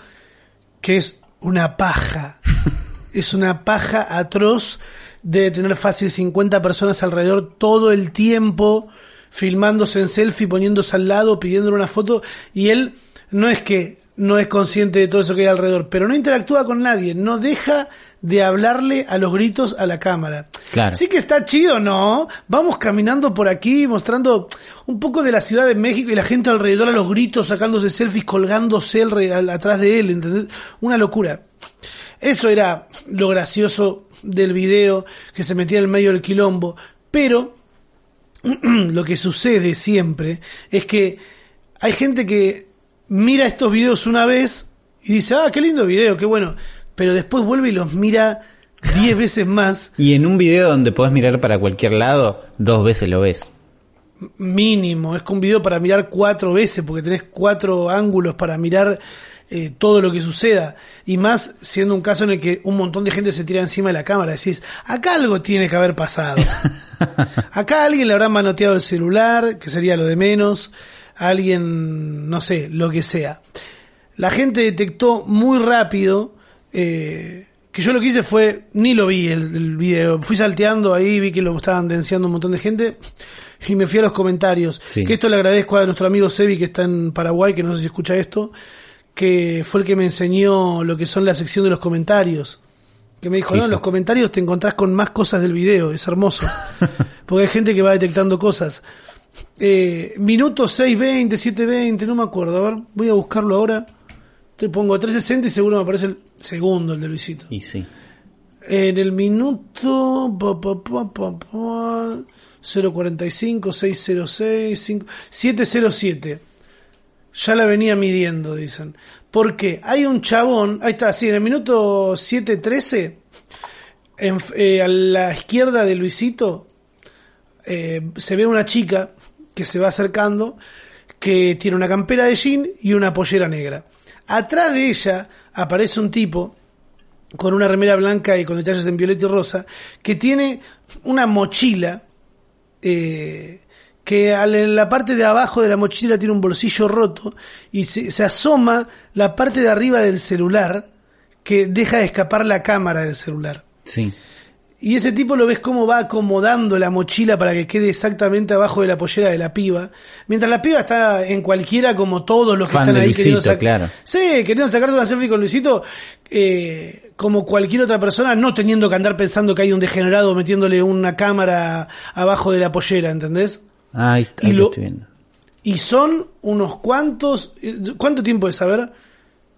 que es una paja. es una paja atroz de tener fácil 50 personas alrededor todo el tiempo, filmándose en selfie, poniéndose al lado, pidiéndole una foto, y él no es que no es consciente de todo eso que hay alrededor, pero no interactúa con nadie, no deja de hablarle a los gritos a la cámara. Claro. Sí que está chido, ¿no? Vamos caminando por aquí mostrando un poco de la Ciudad de México y la gente alrededor a los gritos, sacándose selfies, colgándose el atrás de él, ¿entendés? Una locura. Eso era lo gracioso del video que se metía en el medio del quilombo. Pero lo que sucede siempre es que hay gente que mira estos videos una vez y dice, ah, qué lindo video, qué bueno. Pero después vuelve y los mira diez veces más Y en un video donde podés mirar para cualquier lado, dos veces lo ves. mínimo. Es que un video para mirar cuatro veces, porque tenés cuatro ángulos para mirar eh, todo lo que suceda. Y más siendo un caso en el que un montón de gente se tira encima de la cámara. Decís, acá algo tiene que haber pasado. Acá alguien le habrá manoteado el celular, que sería lo de menos. Alguien, no sé, lo que sea. La gente detectó muy rápido eh, que yo lo que hice fue, ni lo vi el, el video, fui salteando ahí, vi que lo estaban denunciando un montón de gente y me fui a los comentarios. Sí. Que esto le agradezco a nuestro amigo Sebi que está en Paraguay, que no sé si escucha esto, que fue el que me enseñó lo que son la sección de los comentarios. Que me dijo, no, en los comentarios te encontrás con más cosas del video, es hermoso. Porque hay gente que va detectando cosas. Eh, minuto 6.20, 7.20, no me acuerdo. A ver, voy a buscarlo ahora. Te pongo 360 y seguro me aparece el segundo, el de Luisito. Y sí. En el minuto pa, pa, pa, pa, pa, 045, 606, 5, 707. Ya la venía midiendo, dicen. Porque hay un chabón, ahí está, sí, en el minuto 713, en, eh, a la izquierda de Luisito, eh, se ve una chica que se va acercando, que tiene una campera de jean y una pollera negra. Atrás de ella aparece un tipo con una remera blanca y con detalles en violeta y rosa, que tiene una mochila, eh, que en la parte de abajo de la mochila tiene un bolsillo roto y se, se asoma la parte de arriba del celular que deja de escapar la cámara del celular. Sí. Y ese tipo lo ves cómo va acomodando la mochila para que quede exactamente abajo de la pollera de la piba. Mientras la piba está en cualquiera como todos los que Fan están de ahí queriendo Luisito, sac- claro. Sí, queriendo sacarse una selfie con Luisito, eh, como cualquier otra persona, no teniendo que andar pensando que hay un degenerado metiéndole una cámara abajo de la pollera, ¿entendés? Ahí está, Y lo lo- estoy viendo. Y son unos cuantos, eh, ¿cuánto tiempo es? A ver,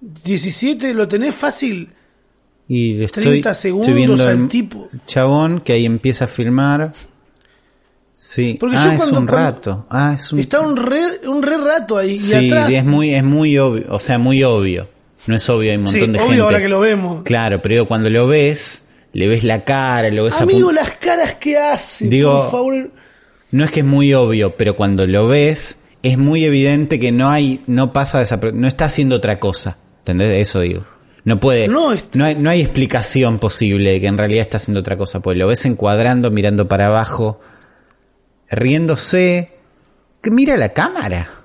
17, ¿lo tenés fácil? Y estoy, 30 estoy segundos viendo al el tipo. chabón que ahí empieza a filmar. Sí. Porque ah, yo es un rato. Ah, es un... Está un re, un re rato ahí, y sí, atrás... es muy, es muy obvio. O sea, muy obvio. No es obvio, hay un Sí, montón de obvio gente. ahora que lo vemos. Claro, pero digo, cuando lo ves, le ves la cara, lo ves Amigo, las caras que hace, Digo- por favor. No es que es muy obvio, pero cuando lo ves, es muy evidente que no hay, no pasa no está haciendo otra cosa. ¿Entendés? Eso digo. No puede, No, no, es- hay, no hay explicación posible de que en realidad está haciendo otra cosa, pues lo ves encuadrando, mirando para abajo, riéndose, que mira la cámara.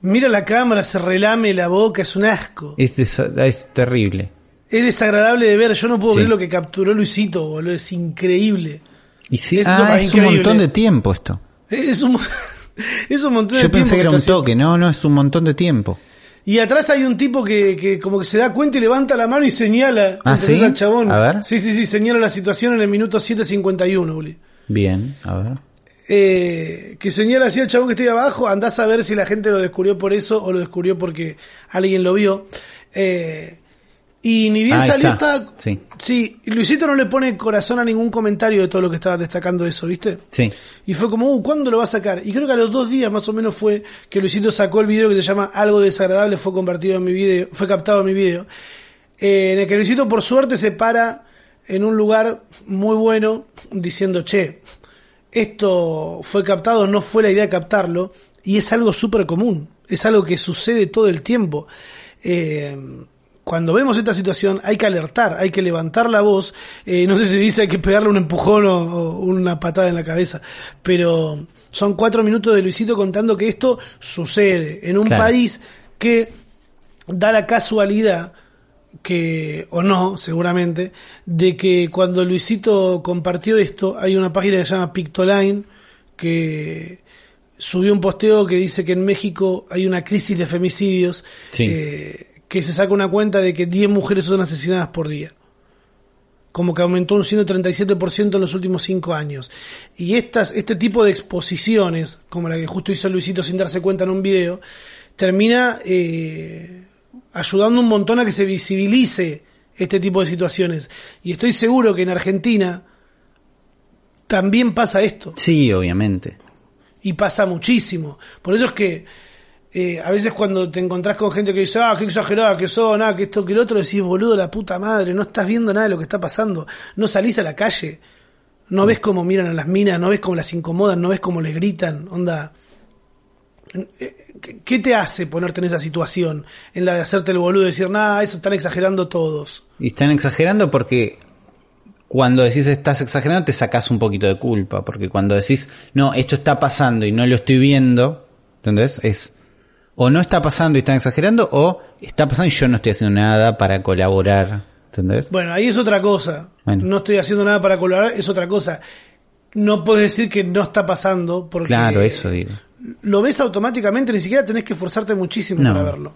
Mira la cámara, se relame la boca, es un asco. Es, es terrible. Es desagradable de ver, yo no puedo Sí. creer lo que capturó Luisito, boludo, es increíble. Y Es ah, es un montón de tiempo esto. Es un, es un montón de Yo pensé tiempo que era un toque, no, no, es un montón de tiempo. Y atrás hay un tipo que, que como que se da cuenta y levanta la mano y señala ¿Ah, sí? al chabón. A ver. Sí, sí, sí, señala la situación en el minuto 7.51, boludo. Bien, a ver. eh, que señala así al chabón que está ahí abajo, andás a ver si la gente lo descubrió por eso o lo descubrió porque alguien lo vio. Eh, y ni bien Ahí salió, está. estaba- Sí. sí, Luisito no le pone corazón a ningún comentario de todo lo que estaba destacando eso, ¿viste? Sí. Y fue como, uh, ¿cuándo lo va a sacar? Y creo que a los dos días más o menos fue que Luisito sacó el video que se llama Algo desagradable, fue convertido en mi video, fue captado en mi video. eh, en el que Luisito por suerte se para en un lugar muy bueno diciendo, che, esto fue captado, no fue la idea de captarlo, y es algo súper común, es algo que sucede todo el tiempo. Eh, cuando vemos esta situación hay que alertar, hay que levantar la voz, eh, no sé si dice hay que pegarle un empujón o, o una patada en la cabeza, pero son cuatro minutos de Luisito contando que esto sucede en un Claro. país que da la casualidad que, o no, seguramente, de que cuando Luisito compartió esto, hay una página que se llama Pictoline, que subió un posteo que dice que en México hay una crisis de femicidios, Sí. eh, que se saca una cuenta de que 10 mujeres son asesinadas por día. Como que aumentó un 137% en los últimos 5 años. Y estas, este tipo de exposiciones, como la que justo hizo Luisito sin darse cuenta en un video, termina eh, ayudando un montón a que se visibilice este tipo de situaciones. Y estoy seguro que en Argentina también pasa esto. Sí, obviamente. Y pasa muchísimo. Por eso es que eh, a veces cuando te encontrás con gente que dice, ah, qué exagerada que son, ah, que esto, que el otro, decís, boludo, la puta madre, no estás viendo nada de lo que está pasando. No salís a la calle. No ves cómo miran a las minas, no ves cómo las incomodan, no ves cómo les gritan. Onda. Eh, ¿Qué te hace ponerte en esa situación? En la de hacerte el boludo y decir, nada, eso están exagerando todos. Y están exagerando porque cuando decís estás exagerando te sacás un poquito de culpa, porque cuando decís, no, esto está pasando y no lo estoy viendo, ¿entendés? Es o no está pasando y están exagerando o está pasando y yo no estoy haciendo nada para colaborar, ¿entendés? Bueno, ahí es otra cosa. Bueno. No estoy haciendo nada para colaborar, es otra cosa. No puedes decir que no está pasando porque Claro, eso digo. lo ves automáticamente, ni siquiera tenés que esforzarte muchísimo No. para verlo.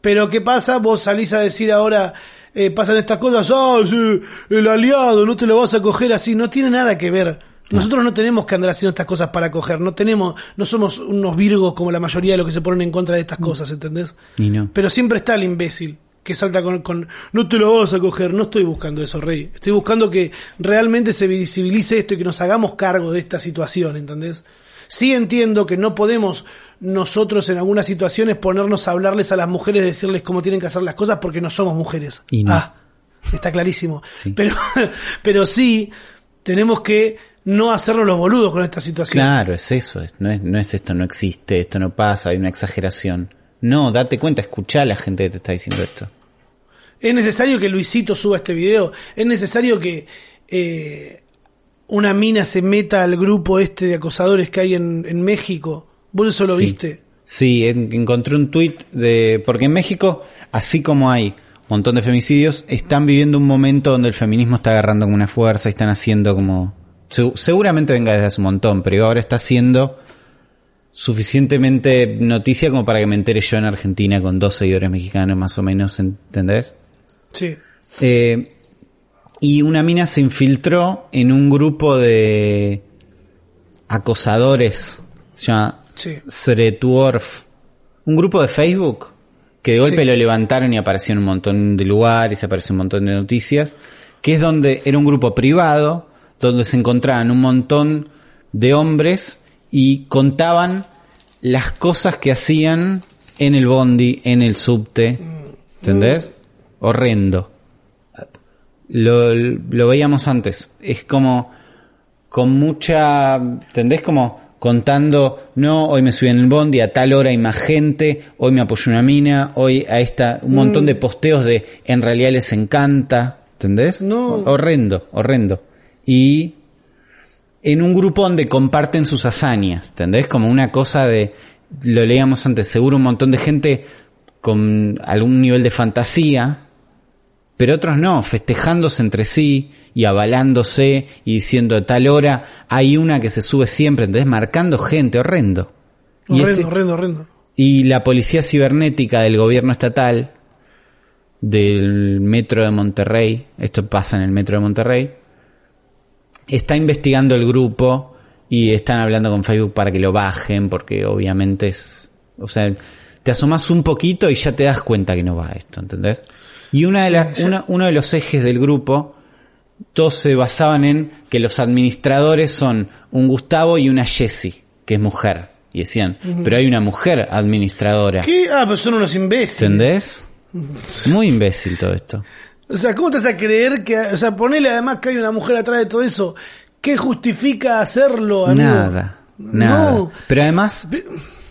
Pero ¿qué pasa? Vos salís a decir ahora, eh, pasan estas cosas, ah, sí, el aliado, no te lo vas a coger así, no tiene nada que ver. Nosotros no tenemos que andar haciendo estas cosas para coger, no tenemos, no somos unos virgos como la mayoría de los que se ponen en contra de estas cosas, ¿entendés? Y no. Pero siempre está el imbécil que salta con, con no te lo vas a coger, no estoy buscando eso, Rey. Estoy buscando que realmente se visibilice esto y que nos hagamos cargo de esta situación, ¿entendés? Sí entiendo que no podemos nosotros en algunas situaciones ponernos a hablarles a las mujeres, decirles cómo tienen que hacer las cosas porque no somos mujeres. Y no. Ah, está clarísimo. Sí. Pero, pero sí tenemos que no hacernos los boludos con esta situación. Claro, es eso, es- no, es, no es esto, no existe, esto no pasa, hay una exageración. No, date cuenta, escuchá a la gente que te está diciendo esto. Es necesario que Luisito suba este video. Es necesario que eh, una mina se meta al grupo este de acosadores que hay en, en México. Vos eso lo Sí. viste. Sí, en- encontré un tuit de... Porque en México, así como hay un montón de femicidios, están viviendo un momento donde el feminismo está agarrando como una fuerza y están haciendo como... se- seguramente venga desde hace un montón, pero ahora está haciendo suficientemente noticia como para que me entere yo en Argentina con dos seguidores mexicanos más o menos, ¿entendés? Sí. Eh, y una mina se infiltró en un grupo de acosadores, se llama Sí. Sretworf, un grupo de Facebook que de golpe Sí. lo levantaron y apareció en un montón de lugares, apareció un montón de noticias, que es donde era un grupo privado, donde se encontraban un montón de hombres y contaban las cosas que hacían en el bondi, en el subte, ¿entendés? Horrendo. Lo, lo veíamos antes, es como con mucha, ¿entendés? Como contando, no, hoy me subí en el bondi, a tal hora hay más gente, hoy me apoyó una mina, hoy a esta, un montón de posteos de en realidad les encanta, ¿entendés? No. Horrendo, horrendo. Y en un grupo donde comparten sus hazañas, ¿entendés? Como una cosa de, lo leíamos antes, seguro un montón de gente con algún nivel de fantasía, pero otros no, festejándose entre sí y avalándose y diciendo a tal hora hay una que se sube siempre, ¿entendés? Marcando gente, horrendo. Y, Horrendo, este- horrendo, horrendo. y la policía cibernética del gobierno estatal, del metro de Monterrey, esto pasa en el metro de Monterrey, está investigando el grupo y están hablando con Facebook para que lo bajen, porque obviamente es, o sea, te asomas un poquito y ya te das cuenta que no va esto, ¿entendés? Y una de las, una- uno de los ejes del grupo, todos se basaban en que los administradores son un Gustavo y una Jessie, que es mujer. Y decían, pero hay una mujer administradora. ¿Qué? Ah, pero son unos imbéciles. ¿Entendés? Muy imbécil todo esto. O sea, ¿cómo te vas a creer que, o sea, ponele además que hay una mujer atrás de todo eso? ¿Qué justifica hacerlo, amigo? Nada, nada. No. Pero además,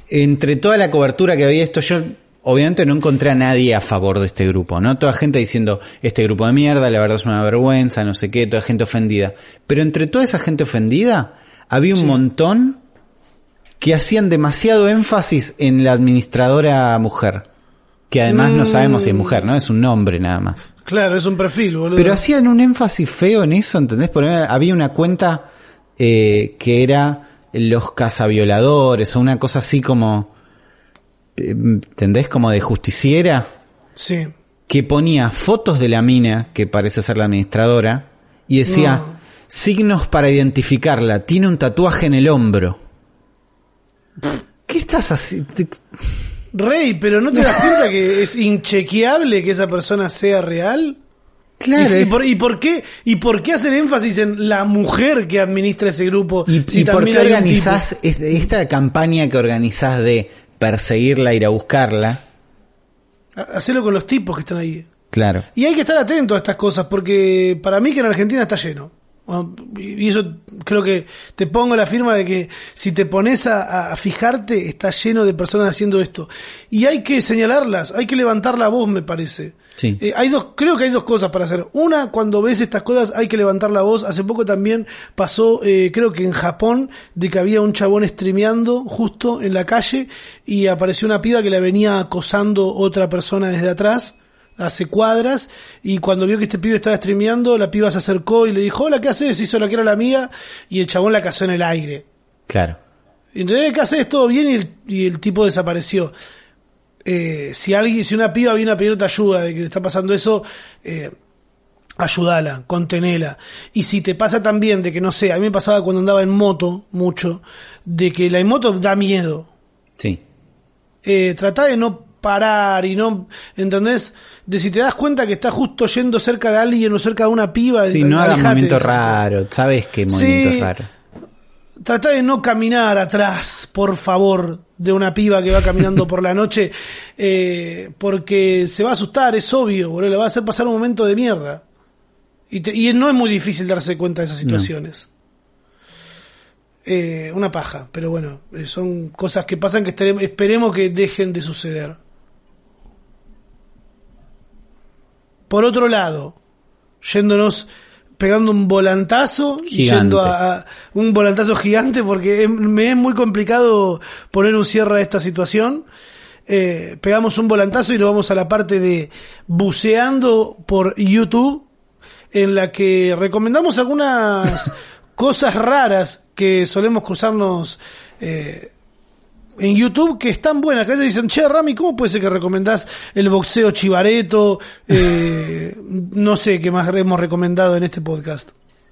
entre toda la cobertura que había esto, yo obviamente no encontré a nadie a favor de este grupo, ¿no? Toda gente diciendo, este grupo de mierda, la verdad es una vergüenza, no sé qué, toda gente ofendida. Pero entre toda esa gente ofendida, había un montón que hacían demasiado énfasis en la administradora mujer. Que además no sabemos si es mujer, ¿no? Es un nombre nada más. Claro, es un perfil, boludo. Pero hacían un énfasis feo en eso, ¿entendés? Porque había una cuenta eh, que era los cazavioladores o una cosa así como, ¿entendés? Como de justiciera, Sí. que ponía fotos de la mina, que parece ser la administradora, y decía, No. signos para identificarla, tiene un tatuaje en el hombro. ¿Qué estás haciendo? Rey, pero ¿no te das cuenta que es inchequeable que esa persona sea real? Claro, ¿Y, es- por, y por qué, ¿Y por qué hacer énfasis en la mujer que administra ese grupo? ¿Y, si y por qué organizás es- esta campaña que organizás de perseguirla, ir a buscarla? Hacelo con los tipos que están ahí. Claro. Y hay que estar atento a estas cosas, porque para mí que en Argentina está lleno. Ah, Y eso creo que te pongo la firma de que si te pones a, a fijarte, está lleno de personas haciendo esto. Y hay que señalarlas, hay que levantar la voz, me parece. Sí. Eh, hay dos, creo que hay dos cosas para hacer. Una, cuando ves estas cosas hay que levantar la voz. Hace poco también pasó, eh, creo que en Japón, de que había un chabón streameando justo en la calle y apareció una piba que la venía acosando otra persona desde atrás hace cuadras y cuando vio que este pibe estaba streameando, la piba se acercó y le dijo, hola, ¿qué haces? Hizo la que era la mía y el chabón la cazó en el aire. Claro. Y Entonces, ¿qué haces? Todo bien y el, y el tipo desapareció. Eh, si alguien, si una piba viene a pedirte ayuda de que le está pasando eso, eh, ayudala, contenela. Y si te pasa también de que, no sé, a mí me pasaba cuando andaba en moto mucho, de que la moto da miedo. Sí. Eh, tratá de no parar y no, ¿entendés? De si te das cuenta que estás justo yendo cerca de alguien o cerca de una piba, Sí, no hagas movimiento raro. ¿Sabes qué movimiento Sí. raro? Trata de no caminar atrás, por favor, de una piba que va caminando por la noche, eh, porque se va a asustar, es obvio, boludo, le va a hacer pasar un momento de mierda. Y, te- y no es muy difícil darse cuenta de esas situaciones. Eh, una paja, pero bueno, eh, son cosas que pasan que esperemos que dejen de suceder. Por otro lado, yéndonos pegando un volantazo Gigante. yendo a, a- un volantazo gigante porque es- me es muy complicado poner un cierre a esta situación. Eh, pegamos un volantazo y nos vamos a la parte de buceando por YouTube en la que recomendamos algunas cosas raras que solemos cruzarnos eh, en YouTube que están buenas. Que a veces dicen, che, Rami, ¿cómo puede ser que recomendás el boxeo chivareto? Eh, no sé qué más hemos recomendado en este podcast.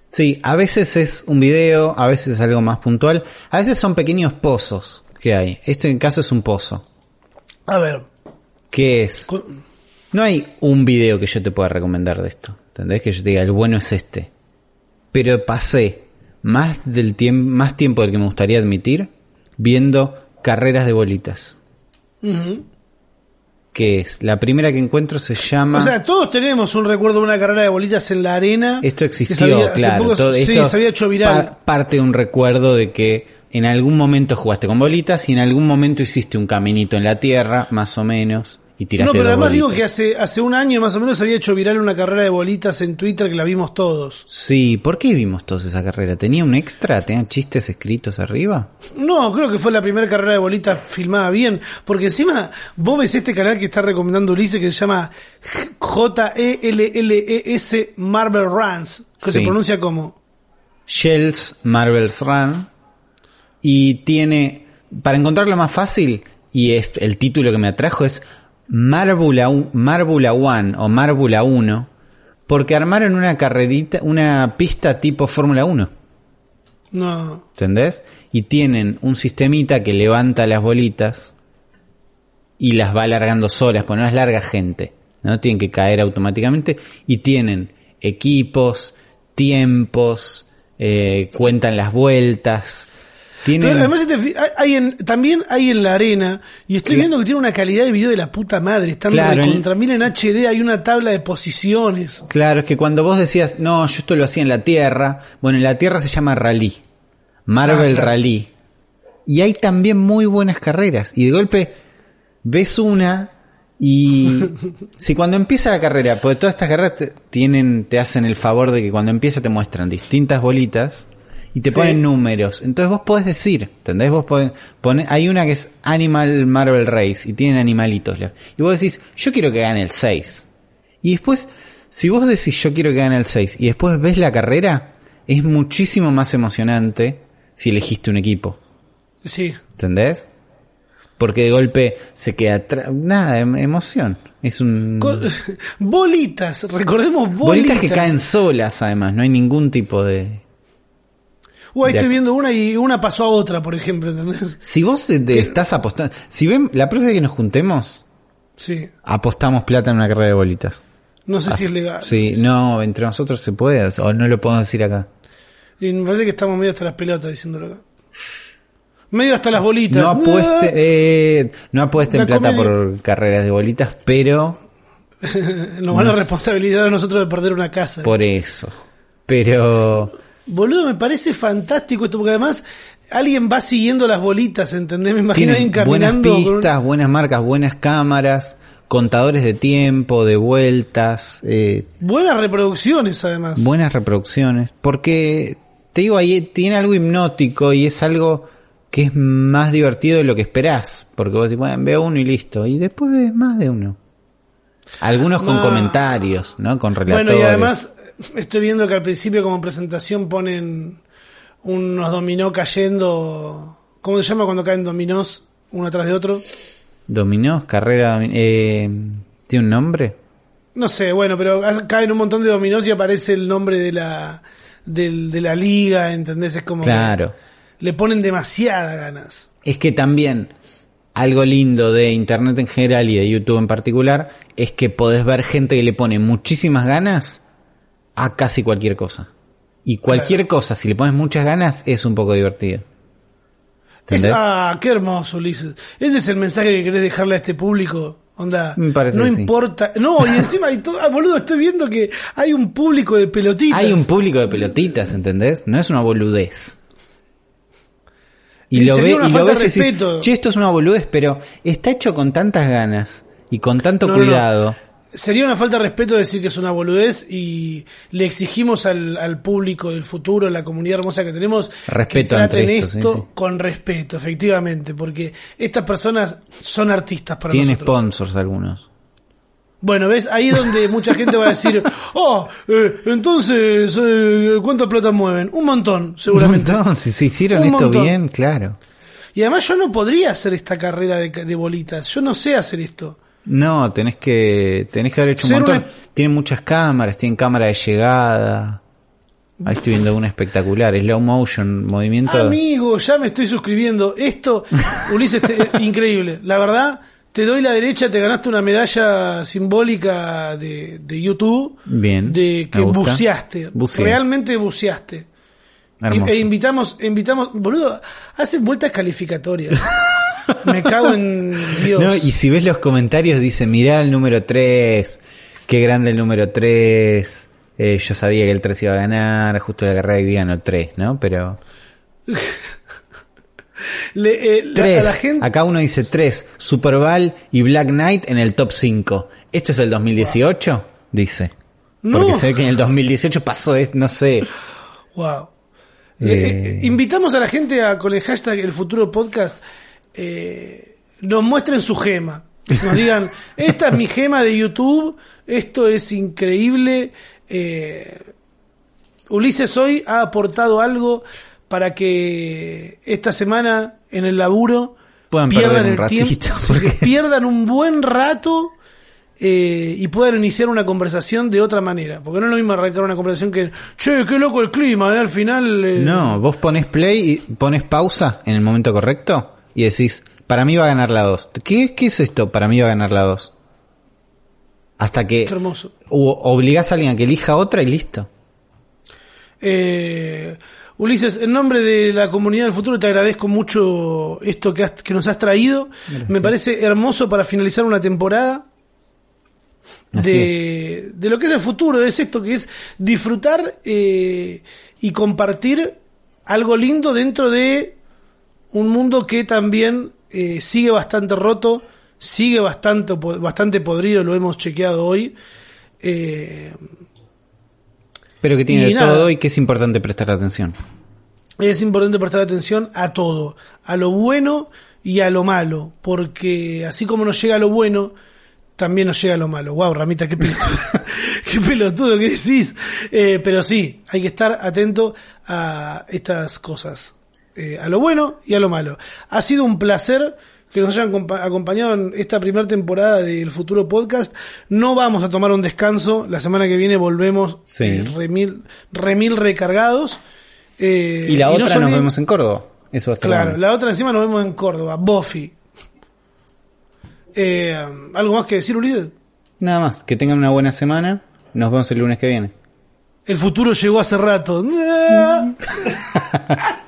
Sí, a veces es un video, a veces es algo más puntual, a veces son pequeños pozos que hay. Este en caso es un pozo. A ver, ¿Qué es? con- No hay un video que yo te pueda recomendar de esto. ¿Entendés? Que yo te diga, el bueno es este. Pero pasé más del tiempo, más tiempo del que me gustaría admitir viendo carreras de bolitas. Que es, la primera que encuentro se llama... O sea, todos tenemos un recuerdo de una carrera de bolitas en la arena. Esto existió, claro. poco- todo sí, esto se había hecho viral. pa- parte de un recuerdo de que en algún momento jugaste con bolitas y en algún momento hiciste un caminito en la tierra, más o menos, y tiraste No, pero además digo que hace, hace un año más o menos se había hecho viral una carrera de bolitas en Twitter que la vimos todos. Sí, ¿por qué vimos todos esa carrera? ¿Tenía un extra? ¿Tenía chistes escritos arriba? No, creo que fue la primera carrera de bolitas filmada bien, porque encima vos ves este canal que está recomendando Ulises que se llama J-E-L-L-E-S Marvel Runs, que se pronuncia como... Shells Marvel's Run. Y tiene, para encontrarlo más fácil, y es el título que me atrajo es Marbula, U- Marbula One o Marbula 1, porque armaron una carrerita, una pista tipo Fórmula 1. No, ¿Entendés? Y tienen un sistemita que levanta las bolitas y las va alargando solas, porque no es larga gente, no tienen que caer automáticamente y tienen equipos, tiempos, eh, cuentan las vueltas. Tienen- Pero además, si te fi- hay- hay en- también hay en la arena, y estoy viendo que tiene una calidad de video de la puta madre. Están Claro, contra mil en HD, hay una tabla de posiciones. Claro, es que cuando vos decías, no, yo esto lo hacía en la Tierra, bueno, en la Tierra se llama Rally, Marvel Ah, claro. Rally. Y hay también muy buenas carreras. Y de golpe ves una y si cuando empieza la carrera, porque todas estas carreras te, tienen, te hacen el favor de que cuando empieza te muestran distintas bolitas y te Sí. ponen números. Entonces vos podés decir, ¿entendés? Vos podés poner, hay una que es Animal Marvel Race y tienen animalitos. Y vos decís, yo quiero que gane el 6. Y después, si vos decís yo quiero que gane el 6 y después ves la carrera, es muchísimo más emocionante si elegiste un equipo. Sí. ¿Entendés? Porque de golpe se queda atrás. Nada, em- emoción. Es un. Co- bolitas, recordemos bolitas. Bolitas que caen solas, además. No hay ningún tipo de. Uy, estoy viendo una y una pasó a otra, por ejemplo, ¿entendés? Si vos te- te estás apostando. Si ven, la próxima vez que nos juntemos, Sí. apostamos plata en una carrera de bolitas. No sé si es legal. Ah, Sí, no, entre nosotros se puede. O no lo podemos decir acá. Y me parece que estamos medio hasta las pelotas diciéndolo acá. Medio hasta las bolitas. No apueste, eh, no apuesten La plata comedia. por carreras de bolitas, pero Nos van a responsabilizar a nosotros de perder una casa. por eso. Pero Boludo, me parece fantástico esto, porque además alguien va siguiendo las bolitas, ¿entendés? Me imagino tienen buenas un- pistas, buenas marcas, buenas cámaras, contadores de tiempo, de vueltas, eh, Buenas reproducciones, además. buenas reproducciones. Porque, te digo, ahí tiene algo hipnótico y es algo que es más divertido de lo que esperás. Porque vos decís, bueno, veo uno y listo. Y después ves más de uno. Algunos con comentarios, ¿no? Con relatores. Bueno, y además estoy viendo que al principio como presentación ponen unos dominó cayendo. ¿Cómo se llama cuando caen dominós uno atrás de otro? Dominó, carrera, eh, ¿tiene un nombre? No sé, bueno, pero caen un montón de dominós y aparece el nombre de la del- de la liga, ¿entendés? Es como que Claro. le ponen demasiadas ganas. Es que también algo lindo de Internet en general y de YouTube en particular es que podés ver gente que le pone muchísimas ganas a casi cualquier cosa. Y cualquier cosa, si le pones muchas ganas, es un poco divertido. Es- ah, qué hermoso, Ulises. Ese es el mensaje que querés dejarle a este público. Onda, Me parece no sí. importa. No, y encima hay todo. Ah, boludo, estoy viendo que hay un público de pelotitas. Hay un público de pelotitas, ¿entendés? No es una boludez. Y Y lo, ve, y lo ves y decís, che, esto es una boludez, pero está hecho con tantas ganas y con tanto No, no. Sería una falta de respeto decir que es una boludez y le exigimos al, al público del futuro, la comunidad hermosa que tenemos, Respeto que traten esto, sí, esto sí. con respeto, efectivamente, porque estas personas son artistas para Tiene nosotros. sponsors algunos. Bueno, ves, ahí es donde mucha gente va a decir, oh, eh, entonces, eh, ¿cuánta plata mueven? Un montón, seguramente. Un montón, si se hicieron Un esto montón. bien, claro. Y además yo no podría hacer esta carrera de, de bolitas, yo no sé hacer esto. No, tenés que, tenés que haber hecho un montón. una- Tienen muchas cámaras, tienen cámara de llegada. Ahí estoy viendo una espectacular, slow motion, movimiento. Amigo, ya me estoy suscribiendo. Esto, Ulises, te- increíble. La verdad, te doy la derecha, te ganaste una medalla simbólica de, de YouTube. Bien, De que buceaste. Buceé. Realmente buceaste. Hermoso. E invitamos, invitamos, boludo, hacen vueltas calificatorias. Me cago en Dios. No, y si ves los comentarios dice, mirá el número 3, qué grande el número 3, eh, yo sabía que el 3 iba a ganar, justo la carrera que ganó el 3, ¿no? Pero... Le- eh, la- 3, a la gente, acá uno dice 3, Superball y Black Knight en el top 5. ¿Esto es el 2018? Dice. No. Porque se ve que en el 2018 pasó, es, no sé. Wow. Eh. Eh, invitamos a la gente a con el hashtag el futuro podcast eh, nos muestren su gema. Nos digan, esta es mi gema de YouTube, esto es increíble. eh, Ulises hoy ha aportado algo para que esta semana en el laburo Puedan pierdan el ratito, tiempo, porque- pierdan un buen rato eh, y puedan iniciar una conversación de otra manera. Porque no es lo mismo arrancar una conversación que, che, qué loco el clima, eh, al final... eh, No, vos pones play y pones pausa en el momento correcto y decís, para mí va a ganar la 2. ¿Qué, qué es esto? Para mí va a ganar la 2. Hasta que Qué hermoso. obligás a alguien a que elija otra y listo. Eh, Ulises, en nombre de la comunidad del futuro te agradezco mucho esto que, has- que nos has traído. Me parece hermoso para finalizar una temporada de, de lo que es el futuro, de esto que es disfrutar eh, y compartir algo lindo dentro de un mundo que también eh, sigue bastante roto, sigue bastante, bastante podrido, lo hemos chequeado hoy. Eh, Pero que tiene de nada. todo y que es importante prestar atención. es importante prestar atención a todo, a lo bueno y a lo malo, porque así como nos llega lo bueno, también nos llega lo malo. Wow, Ramita, qué pelotudo, qué pelotudo que decís. Eh, pero sí, hay que estar atento a estas cosas, eh, a lo bueno y a lo malo. Ha sido un placer que nos hayan compa- acompañado en esta primera temporada del Futuro Podcast. No vamos a tomar un descanso. La semana que viene volvemos Sí. eh, remil, remil recargados. Eh, Y la otra nos vemos en Córdoba. Eso va a estar Claro, bueno. la otra encima nos vemos en Córdoba, Buffy. Eh, ¿Algo más que decir, Ulises? Nada más. Que tengan una buena semana. Nos vemos el lunes que viene. El futuro llegó hace rato.